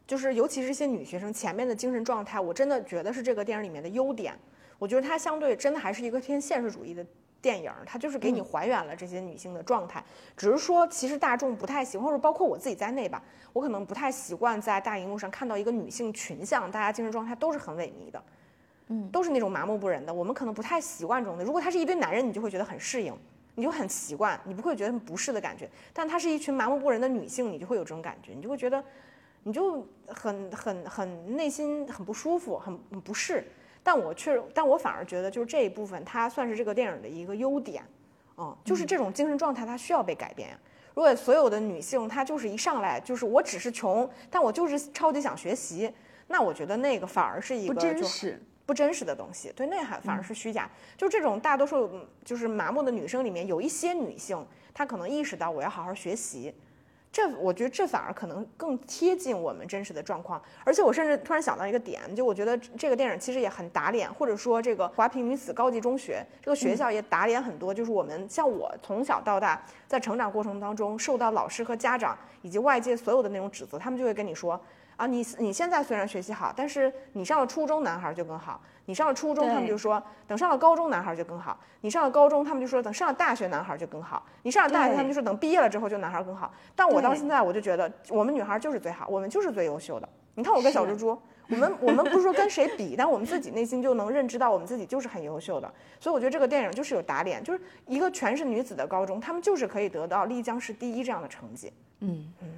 就是尤其是一些女学生前面的精神状态，我真的觉得是这个电影里面的优点。我觉得它相对真的还是一个偏现实主义的电影，它就是给你还原了这些女性的状态。只是说，其实大众不太喜欢，或者包括我自己在内吧，我可能不太习惯在大荧幕上看到一个女性群像，大家精神状态都是很萎靡的。嗯，都是那种麻木不仁的，我们可能不太习惯这种的。如果他是一堆男人，你就会觉得很适应，你就很习惯，你不会觉得不适的感觉。但他是一群麻木不仁的女性，你就会有这种感觉，你就会觉得，你就很很很内心很不舒服，很很不适。但我确实，但我反而觉得，就是这一部分，它算是这个电影的一个优点，嗯，就是这种精神状态，它需要被改变。如果所有的女性，她就是一上来就是我只是穷，但我就是超级想学习，那我觉得那个反而是一个不真实。不真实的东西，对那还反而是虚假。就这种大多数就是麻木的女生里面，有一些女性，她可能意识到我要好好学习，这我觉得这反而可能更贴近我们真实的状况。而且我甚至突然想到一个点，就我觉得这个电影其实也很打脸，或者说这个华坪女子高级中学这个学校也打脸很多。就是我们像我从小到大在成长过程当中受到老师和家长以及外界所有的那种指责，他们就会跟你说。啊，你你现在虽然学习好，但是你上了初中，男孩就更好。你上了初中，他们就说等上了高中，男孩就更好。你上了高中，他们就说等上了大学，男孩就更好。你上了大学，他们就说等毕业了之后就男孩更好。但我到现在，我就觉得我们女孩就是最好，我们就是最优秀的。你看我跟小猪猪，我们我们不是说跟谁比，但我们自己内心就能认知到我们自己就是很优秀的。所以我觉得这个电影就是有打脸，就是一个全是女子的高中，他们就是可以得到丽江市第一这样的成绩。嗯嗯。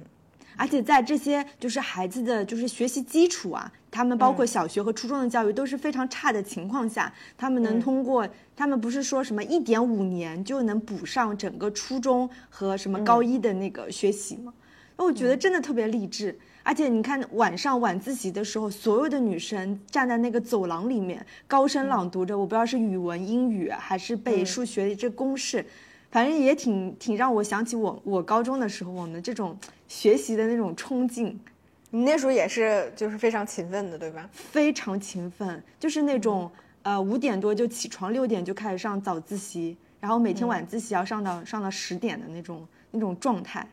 而且在这些就是孩子的就是学习基础啊，他们包括小学和初中的教育都是非常差的情况下，他们能通过他们不是说什么一点五年就能补上整个初中和什么高一的那个学习吗？那我觉得真的特别励志。而且你看晚上晚自习的时候，所有的女生站在那个走廊里面高声朗读着，我不知道是语文、英语还是背数学这公式。反正也挺挺让我想起我我高中的时候，我们这种学习的那种冲劲。你那时候也是就是非常勤奋的，对吧？非常勤奋，就是那种呃五点多就起床，六点就开始上早自习，然后每天晚自习要上到上到十点的那种那种状态。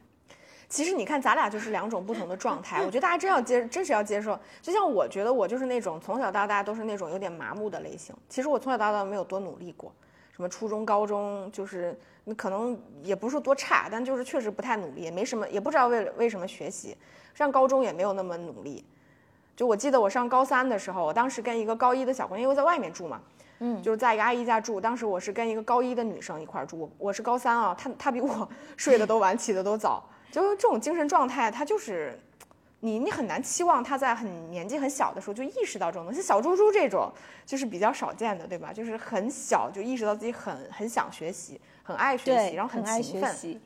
其实你看，咱俩就是两种不同的状态。我觉得大家真要接，真是要接受。就像我觉得我就是那种从小到大都是那种有点麻木的类型。其实我从小到大没有多努力过，什么初中、高中，就是你可能也不是说多差，但就是确实不太努力，也没什么，也不知道为为什么学习。上高中也没有那么努力。就我记得我上高三的时候，我当时跟一个高一的小姑娘，因为在外面住嘛，嗯，就是在一个阿姨家住。当时我是跟一个高一的女生一块儿住，我是高三啊，她她比我 睡得都晚，起得都早。就这种精神状态，她就是，你你很难期望他在很年纪很小的时候就意识到这种东西。小猪猪这种就是比较少见的，对吧？就是很小就意识到自己很很想学习，很爱学习，然后很爱学习。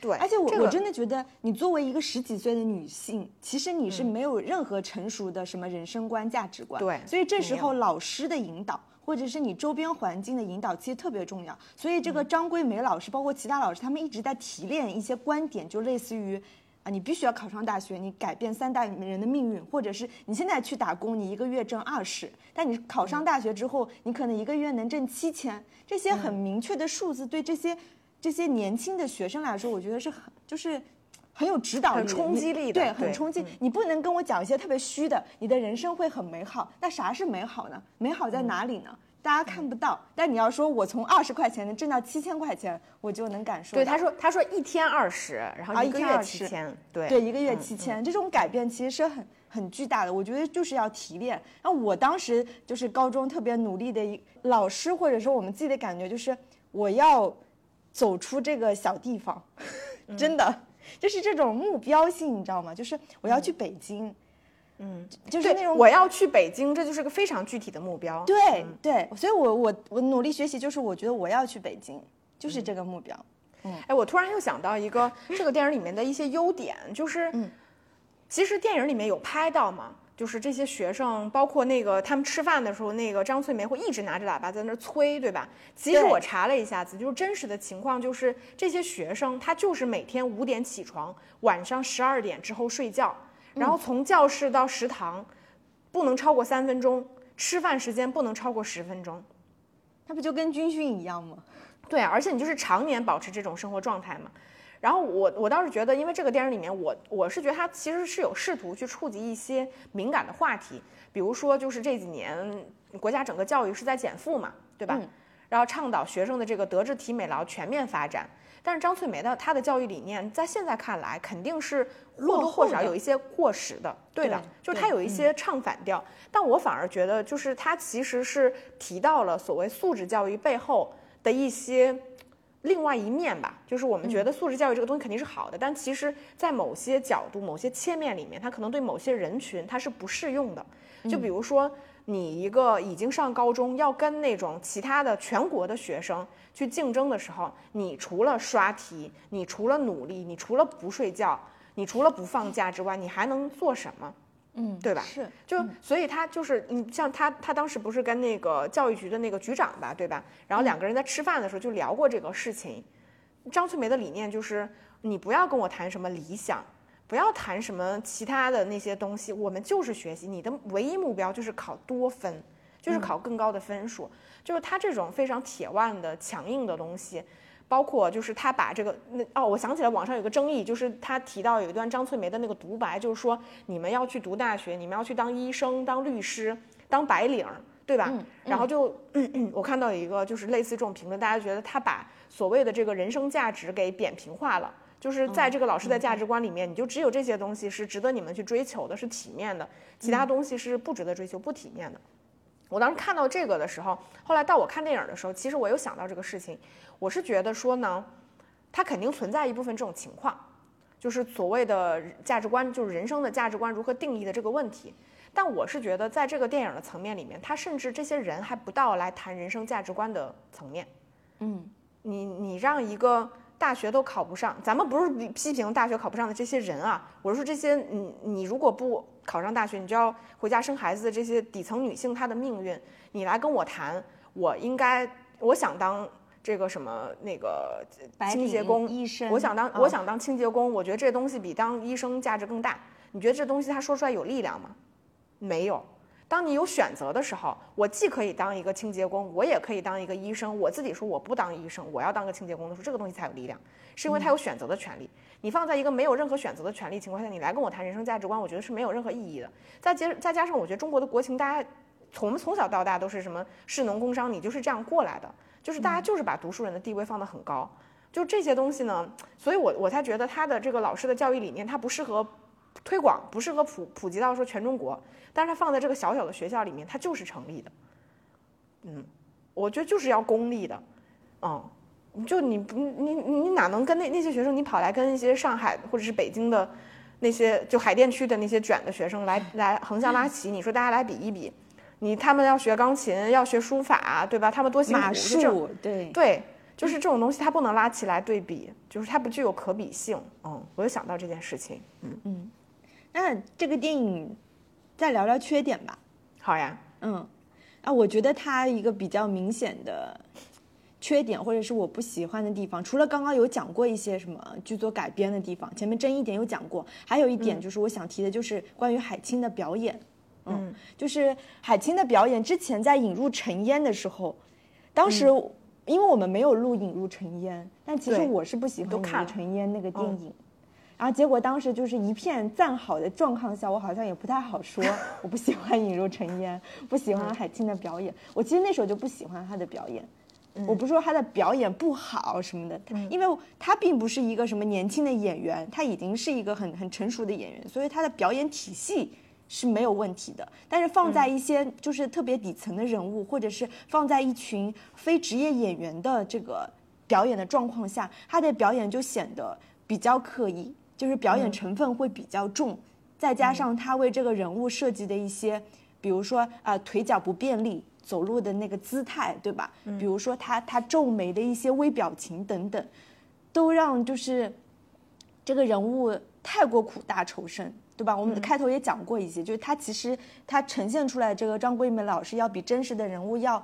对，而且我我真的觉得，你作为一个十几岁的女性，其实你是没有任何成熟的什么人生观、价值观。对，所以这时候老师的引导，或者是你周边环境的引导，其实特别重要。所以这个张桂梅老师，包括其他老师，他们一直在提炼一些观点，就类似于。啊，你必须要考上大学，你改变三代人的命运，或者是你现在去打工，你一个月挣二十，但你考上大学之后，你可能一个月能挣七千，这些很明确的数字，对这些这些年轻的学生来说，我觉得是很就是很有指导力、冲击力的，对，很冲击。你不能跟我讲一些特别虚的，你的人生会很美好。那啥是美好呢？美好在哪里呢？大家看不到，但你要说我从二十块钱能挣到七千块钱，我就能感受。对，他说他说一天二十，然后一个月七千，对对，一个月七千，这种改变其实是很很巨大的。我觉得就是要提炼。然后我当时就是高中特别努力的一老师，或者说我们自己的感觉就是我要走出这个小地方，真的就是这种目标性，你知道吗？就是我要去北京。嗯，就是那种我要去北京，这就是个非常具体的目标。对对，所以我我我努力学习，就是我觉得我要去北京，就是这个目标。嗯，哎，我突然又想到一个这个电影里面的一些优点，就是，其实电影里面有拍到嘛，就是这些学生，包括那个他们吃饭的时候，那个张翠梅会一直拿着喇叭在那催，对吧？其实我查了一下子，就是真实的情况，就是这些学生他就是每天五点起床，晚上十二点之后睡觉。然后从教室到食堂，不能超过三分钟；吃饭时间不能超过十分钟。那不就跟军训一样吗？对，而且你就是常年保持这种生活状态嘛。然后我我倒是觉得，因为这个电影里面，我我是觉得他其实是有试图去触及一些敏感的话题，比如说就是这几年国家整个教育是在减负嘛，对吧？然后倡导学生的这个德智体美劳全面发展。但是张翠梅的她的教育理念，在现在看来肯定是或多或少有一些过时的，对的，就是她有一些唱反调。但我反而觉得，就是她其实是提到了所谓素质教育背后的一些另外一面吧。就是我们觉得素质教育这个东西肯定是好的，但其实在某些角度、某些切面里面，它可能对某些人群它是不适用的。就比如说。你一个已经上高中，要跟那种其他的全国的学生去竞争的时候，你除了刷题，你除了努力，你除了不睡觉，你除了不放假之外，你还能做什么？嗯，对吧？是，就所以他就是，你像他，他当时不是跟那个教育局的那个局长吧，对吧？然后两个人在吃饭的时候就聊过这个事情。张翠梅的理念就是，你不要跟我谈什么理想。不要谈什么其他的那些东西，我们就是学习。你的唯一目标就是考多分，就是考更高的分数。就是他这种非常铁腕的、强硬的东西，包括就是他把这个那哦，我想起来网上有个争议，就是他提到有一段张翠梅的那个独白，就是说你们要去读大学，你们要去当医生、当律师、当白领，对吧？然后就 我看到有一个就是类似这种评论，大家觉得他把所谓的这个人生价值给扁平化了。就是在这个老师的价值观里面，你就只有这些东西是值得你们去追求的，是体面的，其他东西是不值得追求、不体面的。我当时看到这个的时候，后来到我看电影的时候，其实我有想到这个事情。我是觉得说呢，它肯定存在一部分这种情况，就是所谓的价值观，就是人生的价值观如何定义的这个问题。但我是觉得，在这个电影的层面里面，他甚至这些人还不到来谈人生价值观的层面。嗯，你你让一个。大学都考不上，咱们不是批评大学考不上的这些人啊，我是说这些，你你如果不考上大学，你就要回家生孩子的这些底层女性，她的命运，你来跟我谈，我应该，我想当这个什么那个清洁工，医生，我想当我想当清洁工，我觉得这东西比当医生价值更大。你觉得这东西他说出来有力量吗？没有。当你有选择的时候，我既可以当一个清洁工，我也可以当一个医生。我自己说我不当医生，我要当个清洁工的时候，这个东西才有力量，是因为他有选择的权利。你放在一个没有任何选择的权利情况下，你来跟我谈人生价值观，我觉得是没有任何意义的。再接再加上，我觉得中国的国情，大家从从小到大都是什么士农工商，你就是这样过来的，就是大家就是把读书人的地位放得很高。就这些东西呢，所以我我才觉得他的这个老师的教育理念，他不适合推广，不适合普普及到说全中国。但是它放在这个小小的学校里面，它就是成立的。嗯，我觉得就是要公立的。嗯，就你不你你哪能跟那那些学生，你跑来跟一些上海或者是北京的那些就海淀区的那些卷的学生来 来横向拉齐？你说大家来比一比，你他们要学钢琴，要学书法，对吧？他们多辛苦。马术，对对。就是这种东西，它不能拉起来对比，就是它不具有可比性。嗯，我就想到这件事情。嗯嗯，那这个电影再聊聊缺点吧。好呀。嗯，啊，我觉得它一个比较明显的缺点，或者是我不喜欢的地方，除了刚刚有讲过一些什么剧作改编的地方，前面争议点有讲过，还有一点就是我想提的，就是关于海清的表演。嗯，就是海清的表演，之前在引入尘烟的时候，当时。因为我们没有录《引入尘烟》，但其实我是不喜欢《引入尘烟》那个电影，然后结果当时就是一片赞好的状况下，我好像也不太好说 我不喜欢《引入尘烟》，不喜欢海清的表演。我其实那时候就不喜欢她的表演，我不是说她的表演不好什么的，因为她并不是一个什么年轻的演员，她已经是一个很很成熟的演员，所以她的表演体系。是没有问题的，但是放在一些就是特别底层的人物，或者是放在一群非职业演员的这个表演的状况下，他的表演就显得比较刻意，就是表演成分会比较重，再加上他为这个人物设计的一些，比如说啊腿脚不便利，走路的那个姿态，对吧？比如说他他皱眉的一些微表情等等，都让就是这个人物太过苦大仇深。对吧？我们的开头也讲过一些，就是他其实他呈现出来这个张桂梅老师要比真实的人物要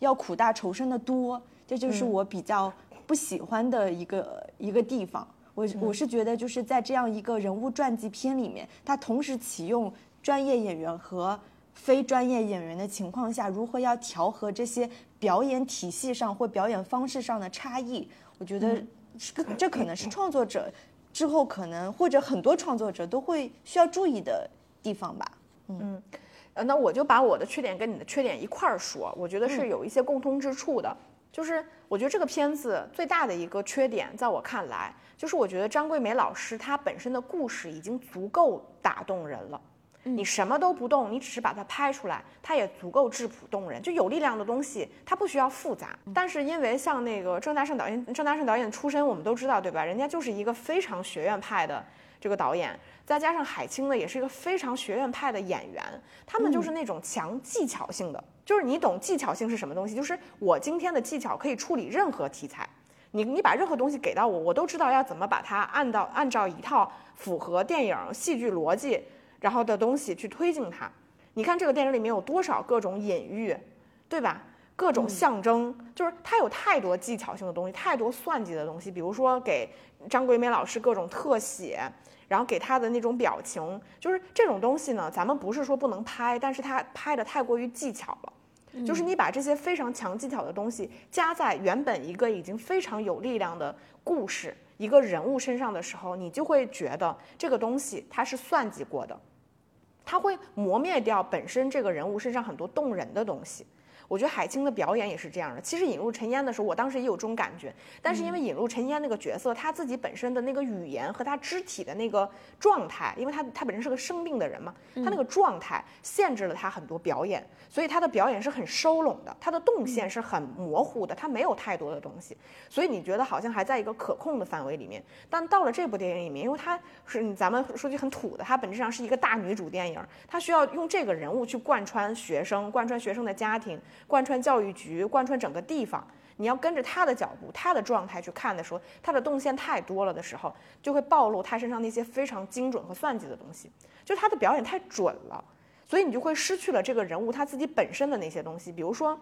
要苦大仇深的多，这就是我比较不喜欢的一个一个地方。我我是觉得就是在这样一个人物传记片里面，他同时启用专业演员和非专业演员的情况下，如何要调和这些表演体系上或表演方式上的差异，我觉得这这可能是创作者。之后可能或者很多创作者都会需要注意的地方吧。嗯，呃，那我就把我的缺点跟你的缺点一块儿说，我觉得是有一些共通之处的。就是我觉得这个片子最大的一个缺点，在我看来，就是我觉得张桂梅老师她本身的故事已经足够打动人了。你什么都不动，你只是把它拍出来，它也足够质朴动人。就有力量的东西，它不需要复杂。但是因为像那个郑大圣导演，郑大圣导演的出身我们都知道，对吧？人家就是一个非常学院派的这个导演，再加上海清呢，也是一个非常学院派的演员。他们就是那种强技巧性的，就是你懂技巧性是什么东西？就是我今天的技巧可以处理任何题材，你你把任何东西给到我，我都知道要怎么把它按到按照一套符合电影戏剧逻辑。然后的东西去推进它，你看这个电影里面有多少各种隐喻，对吧？各种象征，就是它有太多技巧性的东西，太多算计的东西。比如说给张桂梅老师各种特写，然后给他的那种表情，就是这种东西呢，咱们不是说不能拍，但是他拍的太过于技巧了。就是你把这些非常强技巧的东西加在原本一个已经非常有力量的故事。一个人物身上的时候，你就会觉得这个东西它是算计过的，它会磨灭掉本身这个人物身上很多动人的东西。我觉得海清的表演也是这样的。其实引入陈烟的时候，我当时也有这种感觉，但是因为引入陈烟那个角色，他自己本身的那个语言和他肢体的那个状态，因为他他本身是个生病的人嘛，他那个状态限制了他很多表演，所以他的表演是很收拢的，他的动线是很模糊的，他没有太多的东西，所以你觉得好像还在一个可控的范围里面。但到了这部电影里面，因为他是咱们说句很土的，他本质上是一个大女主电影，他需要用这个人物去贯穿学生，贯穿学生的家庭。贯穿教育局，贯穿整个地方，你要跟着他的脚步，他的状态去看的时候，他的动线太多了的时候，就会暴露他身上那些非常精准和算计的东西，就他的表演太准了，所以你就会失去了这个人物他自己本身的那些东西。比如说，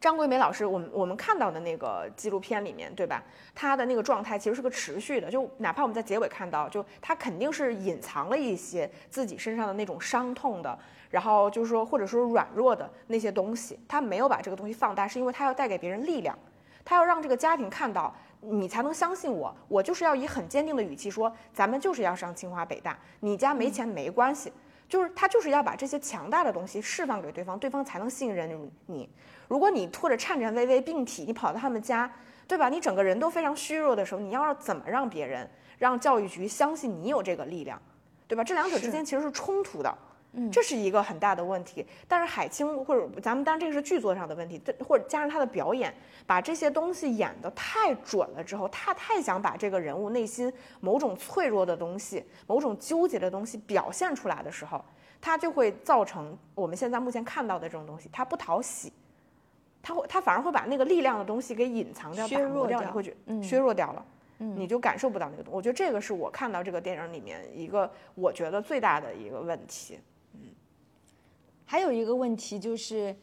张桂梅老师，我们我们看到的那个纪录片里面，对吧？她的那个状态其实是个持续的，就哪怕我们在结尾看到，就她肯定是隐藏了一些自己身上的那种伤痛的，然后就是说或者说软弱的那些东西，她没有把这个东西放大，是因为她要带给别人力量，她要让这个家庭看到，你才能相信我，我就是要以很坚定的语气说，咱们就是要上清华北大，你家没钱没关系。就是他就是要把这些强大的东西释放给对方，对方才能信任你。如果你拖着颤颤巍巍病体，你跑到他们家，对吧？你整个人都非常虚弱的时候，你要怎么让别人让教育局相信你有这个力量，对吧？这两者之间其实是冲突的。这是一个很大的问题，但是海清或者咱们当然这个是剧作上的问题，或者加上他的表演，把这些东西演得太准了之后，他太想把这个人物内心某种脆弱的东西、某种纠结的东西表现出来的时候，他就会造成我们现在目前看到的这种东西，他不讨喜，他会他反而会把那个力量的东西给隐藏掉、削弱掉，你会觉削弱掉了。你就感受不到那个东西。我觉得这个是我看到这个电影里面一个我觉得最大的一个问题。还有一个问题就是，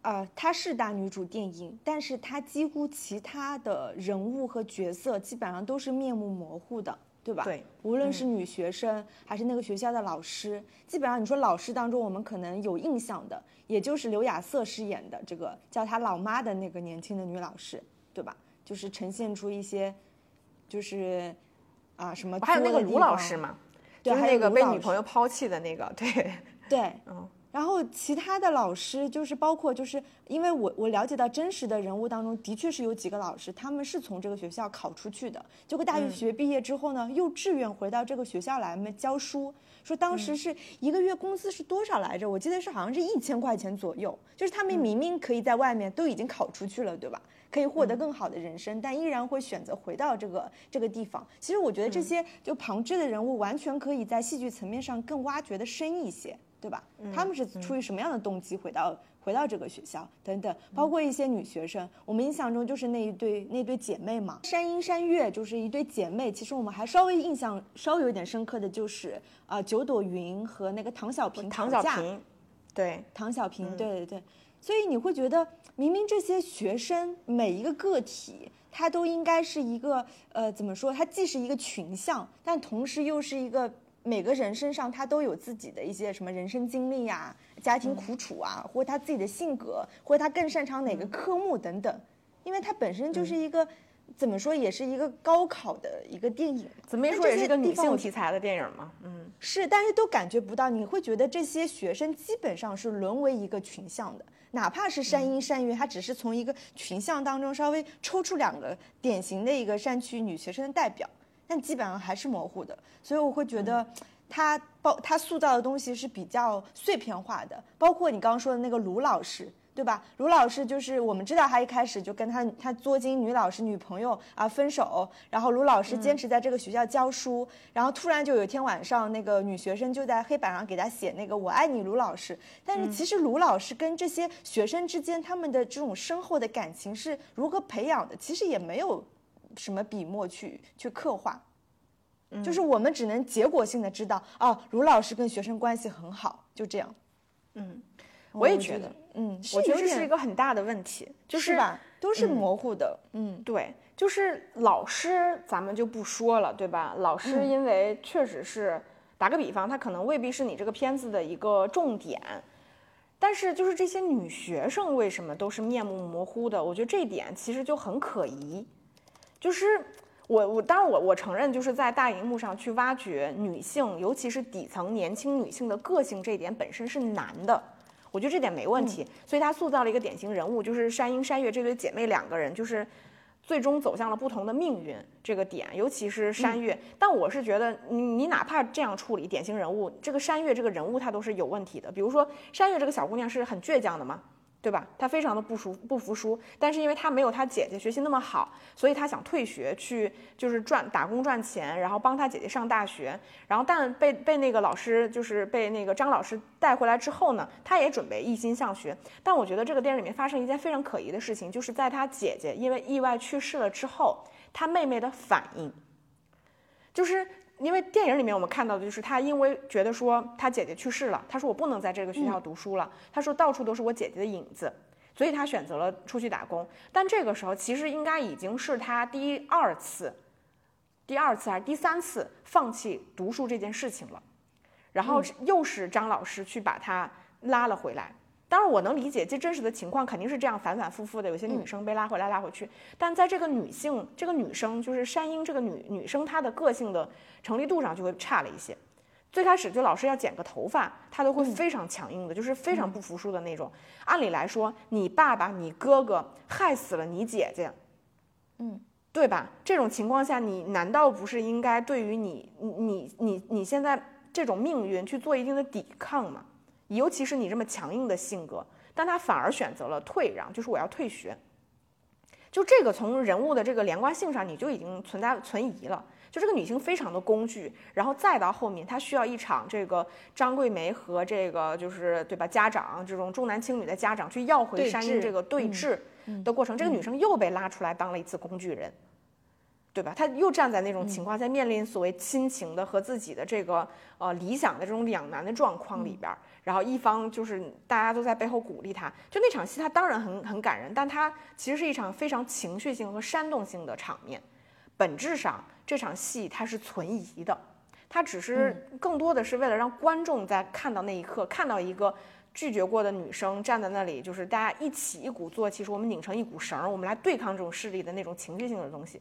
呃，她是大女主电影，但是她几乎其他的人物和角色基本上都是面目模糊的，对吧？对，无论是女学生还是那个学校的老师，基本上你说老师当中我们可能有印象的，也就是刘亚瑟饰演的这个叫她老妈的那个年轻的女老师，对吧？就是呈现出一些，就是啊什么，还有那个卢老师嘛，对，那个被女朋友抛弃的那个，对对，嗯。然后其他的老师就是包括就是因为我我了解到真实的人物当中的确是有几个老师他们是从这个学校考出去的，结果大学毕业之后呢又志愿回到这个学校来嘛教书，说当时是一个月工资是多少来着？我记得是好像是一千块钱左右，就是他们明明可以在外面都已经考出去了，对吧？可以获得更好的人生，但依然会选择回到这个这个地方。其实我觉得这些就旁支的人物完全可以在戏剧层面上更挖掘的深一些。对吧？他们是出于什么样的动机回到回到这个学校等等，包括一些女学生，我们印象中就是那一对那对姐妹嘛，山鹰山月就是一对姐妹。其实我们还稍微印象稍微有点深刻的就是啊，九朵云和那个唐小平唐小平，对唐小平，对对对。所以你会觉得，明明这些学生每一个个体，他都应该是一个呃，怎么说？他既是一个群像，但同时又是一个。每个人身上他都有自己的一些什么人生经历呀、家庭苦楚啊，或者他自己的性格，或者他更擅长哪个科目等等。因为他本身就是一个，怎么说，也是一个高考的一个电影。怎么说也是个女性题材的电影嘛？嗯，是，但是都感觉不到。你会觉得这些学生基本上是沦为一个群像的，哪怕是山阴山月，他只是从一个群像当中稍微抽出两个典型的一个山区女学生的代表。但基本上还是模糊的，所以我会觉得，他包他塑造的东西是比较碎片化的，包括你刚刚说的那个卢老师，对吧？卢老师就是我们知道他一开始就跟他他作精女老师女朋友啊分手，然后卢老师坚持在这个学校教书，然后突然就有一天晚上，那个女学生就在黑板上给他写那个我爱你卢老师，但是其实卢老师跟这些学生之间他们的这种深厚的感情是如何培养的，其实也没有。什么笔墨去去刻画，就是我们只能结果性的知道，哦，卢老师跟学生关系很好，就这样。嗯，我也觉得，嗯，我觉得这是一个很大的问题，就是吧，都是模糊的。嗯，对，就是老师咱们就不说了，对吧？老师因为确实是，打个比方，他可能未必是你这个片子的一个重点。但是，就是这些女学生为什么都是面目模糊的？我觉得这一点其实就很可疑。就是我，我当然我我承认，就是在大荧幕上去挖掘女性，尤其是底层年轻女性的个性，这一点本身是难的。我觉得这点没问题。所以他塑造了一个典型人物，就是山鹰山月这对姐妹两个人，就是最终走向了不同的命运。这个点，尤其是山月。但我是觉得，你你哪怕这样处理典型人物，这个山月这个人物，她都是有问题的。比如说，山月这个小姑娘是很倔强的嘛。对吧？他非常的不服不服输，但是因为他没有他姐姐学习那么好，所以他想退学去，就是赚打工赚钱，然后帮他姐姐上大学。然后但被被那个老师，就是被那个张老师带回来之后呢，他也准备一心向学。但我觉得这个电影里面发生一件非常可疑的事情，就是在他姐姐因为意外去世了之后，他妹妹的反应，就是。因为电影里面我们看到的就是他，因为觉得说他姐姐去世了，他说我不能在这个学校读书了，他说到处都是我姐姐的影子，所以他选择了出去打工。但这个时候其实应该已经是他第二次，第二次还是第三次放弃读书这件事情了。然后又是张老师去把他拉了回来。当然，我能理解这真实的情况肯定是这样反反复复的，有些女生被拉回来拉回去。但在这个女性，这个女生就是山鹰这个女女生，她的个性的成立度上就会差了一些。最开始就老师要剪个头发，她都会非常强硬的，就是非常不服输的那种。按理来说，你爸爸、你哥哥害死了你姐姐，嗯，对吧？这种情况下，你难道不是应该对于你你你你你现在这种命运去做一定的抵抗吗？尤其是你这么强硬的性格，但他反而选择了退让，就是我要退学。就这个从人物的这个连贯性上，你就已经存在存疑了。就这个女性非常的工具，然后再到后面，她需要一场这个张桂梅和这个就是对吧家长这种重男轻女的家长去要回山鹰这个对峙的过程，这个女生又被拉出来当了一次工具人。对吧？他又站在那种情况下，面临所谓亲情的和自己的这个呃理想的这种两难的状况里边，然后一方就是大家都在背后鼓励他，就那场戏，他当然很很感人，但他其实是一场非常情绪性和煽动性的场面。本质上，这场戏它是存疑的，它只是更多的是为了让观众在看到那一刻，看到一个拒绝过的女生站在那里，就是大家一起一鼓作气，说我们拧成一股绳，我们来对抗这种势力的那种情绪性的东西。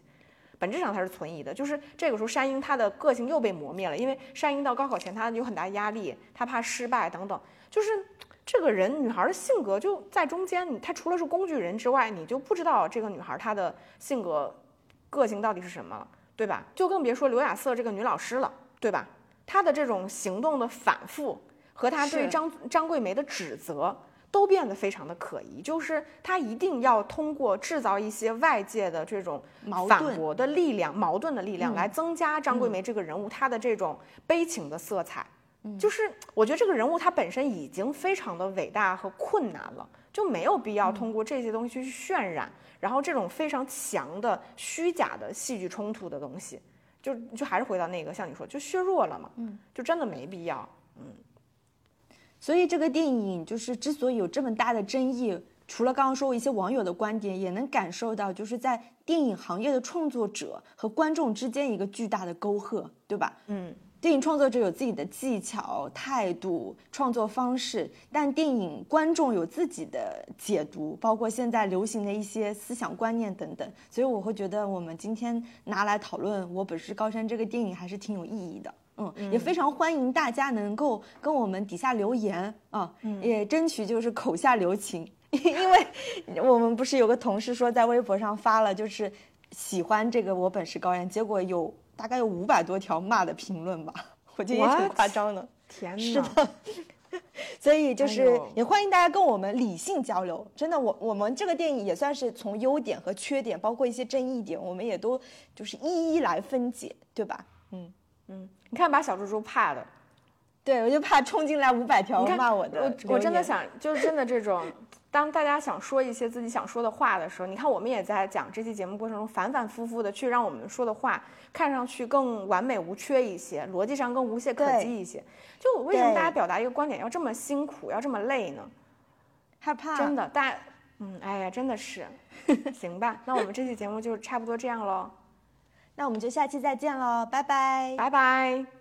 本质上它是存疑的，就是这个时候山鹰他的个性又被磨灭了，因为山鹰到高考前他有很大压力，他怕失败等等，就是这个人女孩的性格就在中间，你她除了是工具人之外，你就不知道这个女孩她的性格个性到底是什么了，对吧？就更别说刘亚瑟这个女老师了，对吧？她的这种行动的反复和她对张张桂梅的指责。都变得非常的可疑，就是他一定要通过制造一些外界的这种反驳的力量、矛盾的力量，来增加张桂梅这个人物她的这种悲情的色彩。就是我觉得这个人物他本身已经非常的伟大和困难了，就没有必要通过这些东西去渲染，然后这种非常强的虚假的戏剧冲突的东西，就就还是回到那个像你说，就削弱了嘛。嗯，就真的没必要。嗯。所以这个电影就是之所以有这么大的争议，除了刚刚说过一些网友的观点，也能感受到就是在电影行业的创作者和观众之间一个巨大的沟壑，对吧？嗯，电影创作者有自己的技巧、态度、创作方式，但电影观众有自己的解读，包括现在流行的一些思想观念等等。所以我会觉得我们今天拿来讨论《我本是高山》这个电影还是挺有意义的。嗯，也非常欢迎大家能够跟我们底下留言啊，也争取就是口下留情，因为我们不是有个同事说在微博上发了就是喜欢这个我本是高人，结果有大概有五百多条骂的评论吧，我觉得也挺夸张的。天哪！是的，所以就是也欢迎大家跟我们理性交流。真的，我我们这个电影也算是从优点和缺点，包括一些争议点，我们也都就是一一来分解，对吧？嗯。嗯，你看把小猪猪怕的，对我就怕冲进来五百条骂我的。我我真的想，就是真的这种，当大家想说一些自己想说的话的时候，你看我们也在讲这期节目过程中反反复复的去让我们说的话看上去更完美无缺一些，逻辑上更无懈可击一些。就为什么大家表达一个观点要这么辛苦，要这么累呢？害怕。真的，大家，嗯，哎呀，真的是。行吧，那我们这期节目就差不多这样喽。那我们就下期再见喽，拜拜，拜拜。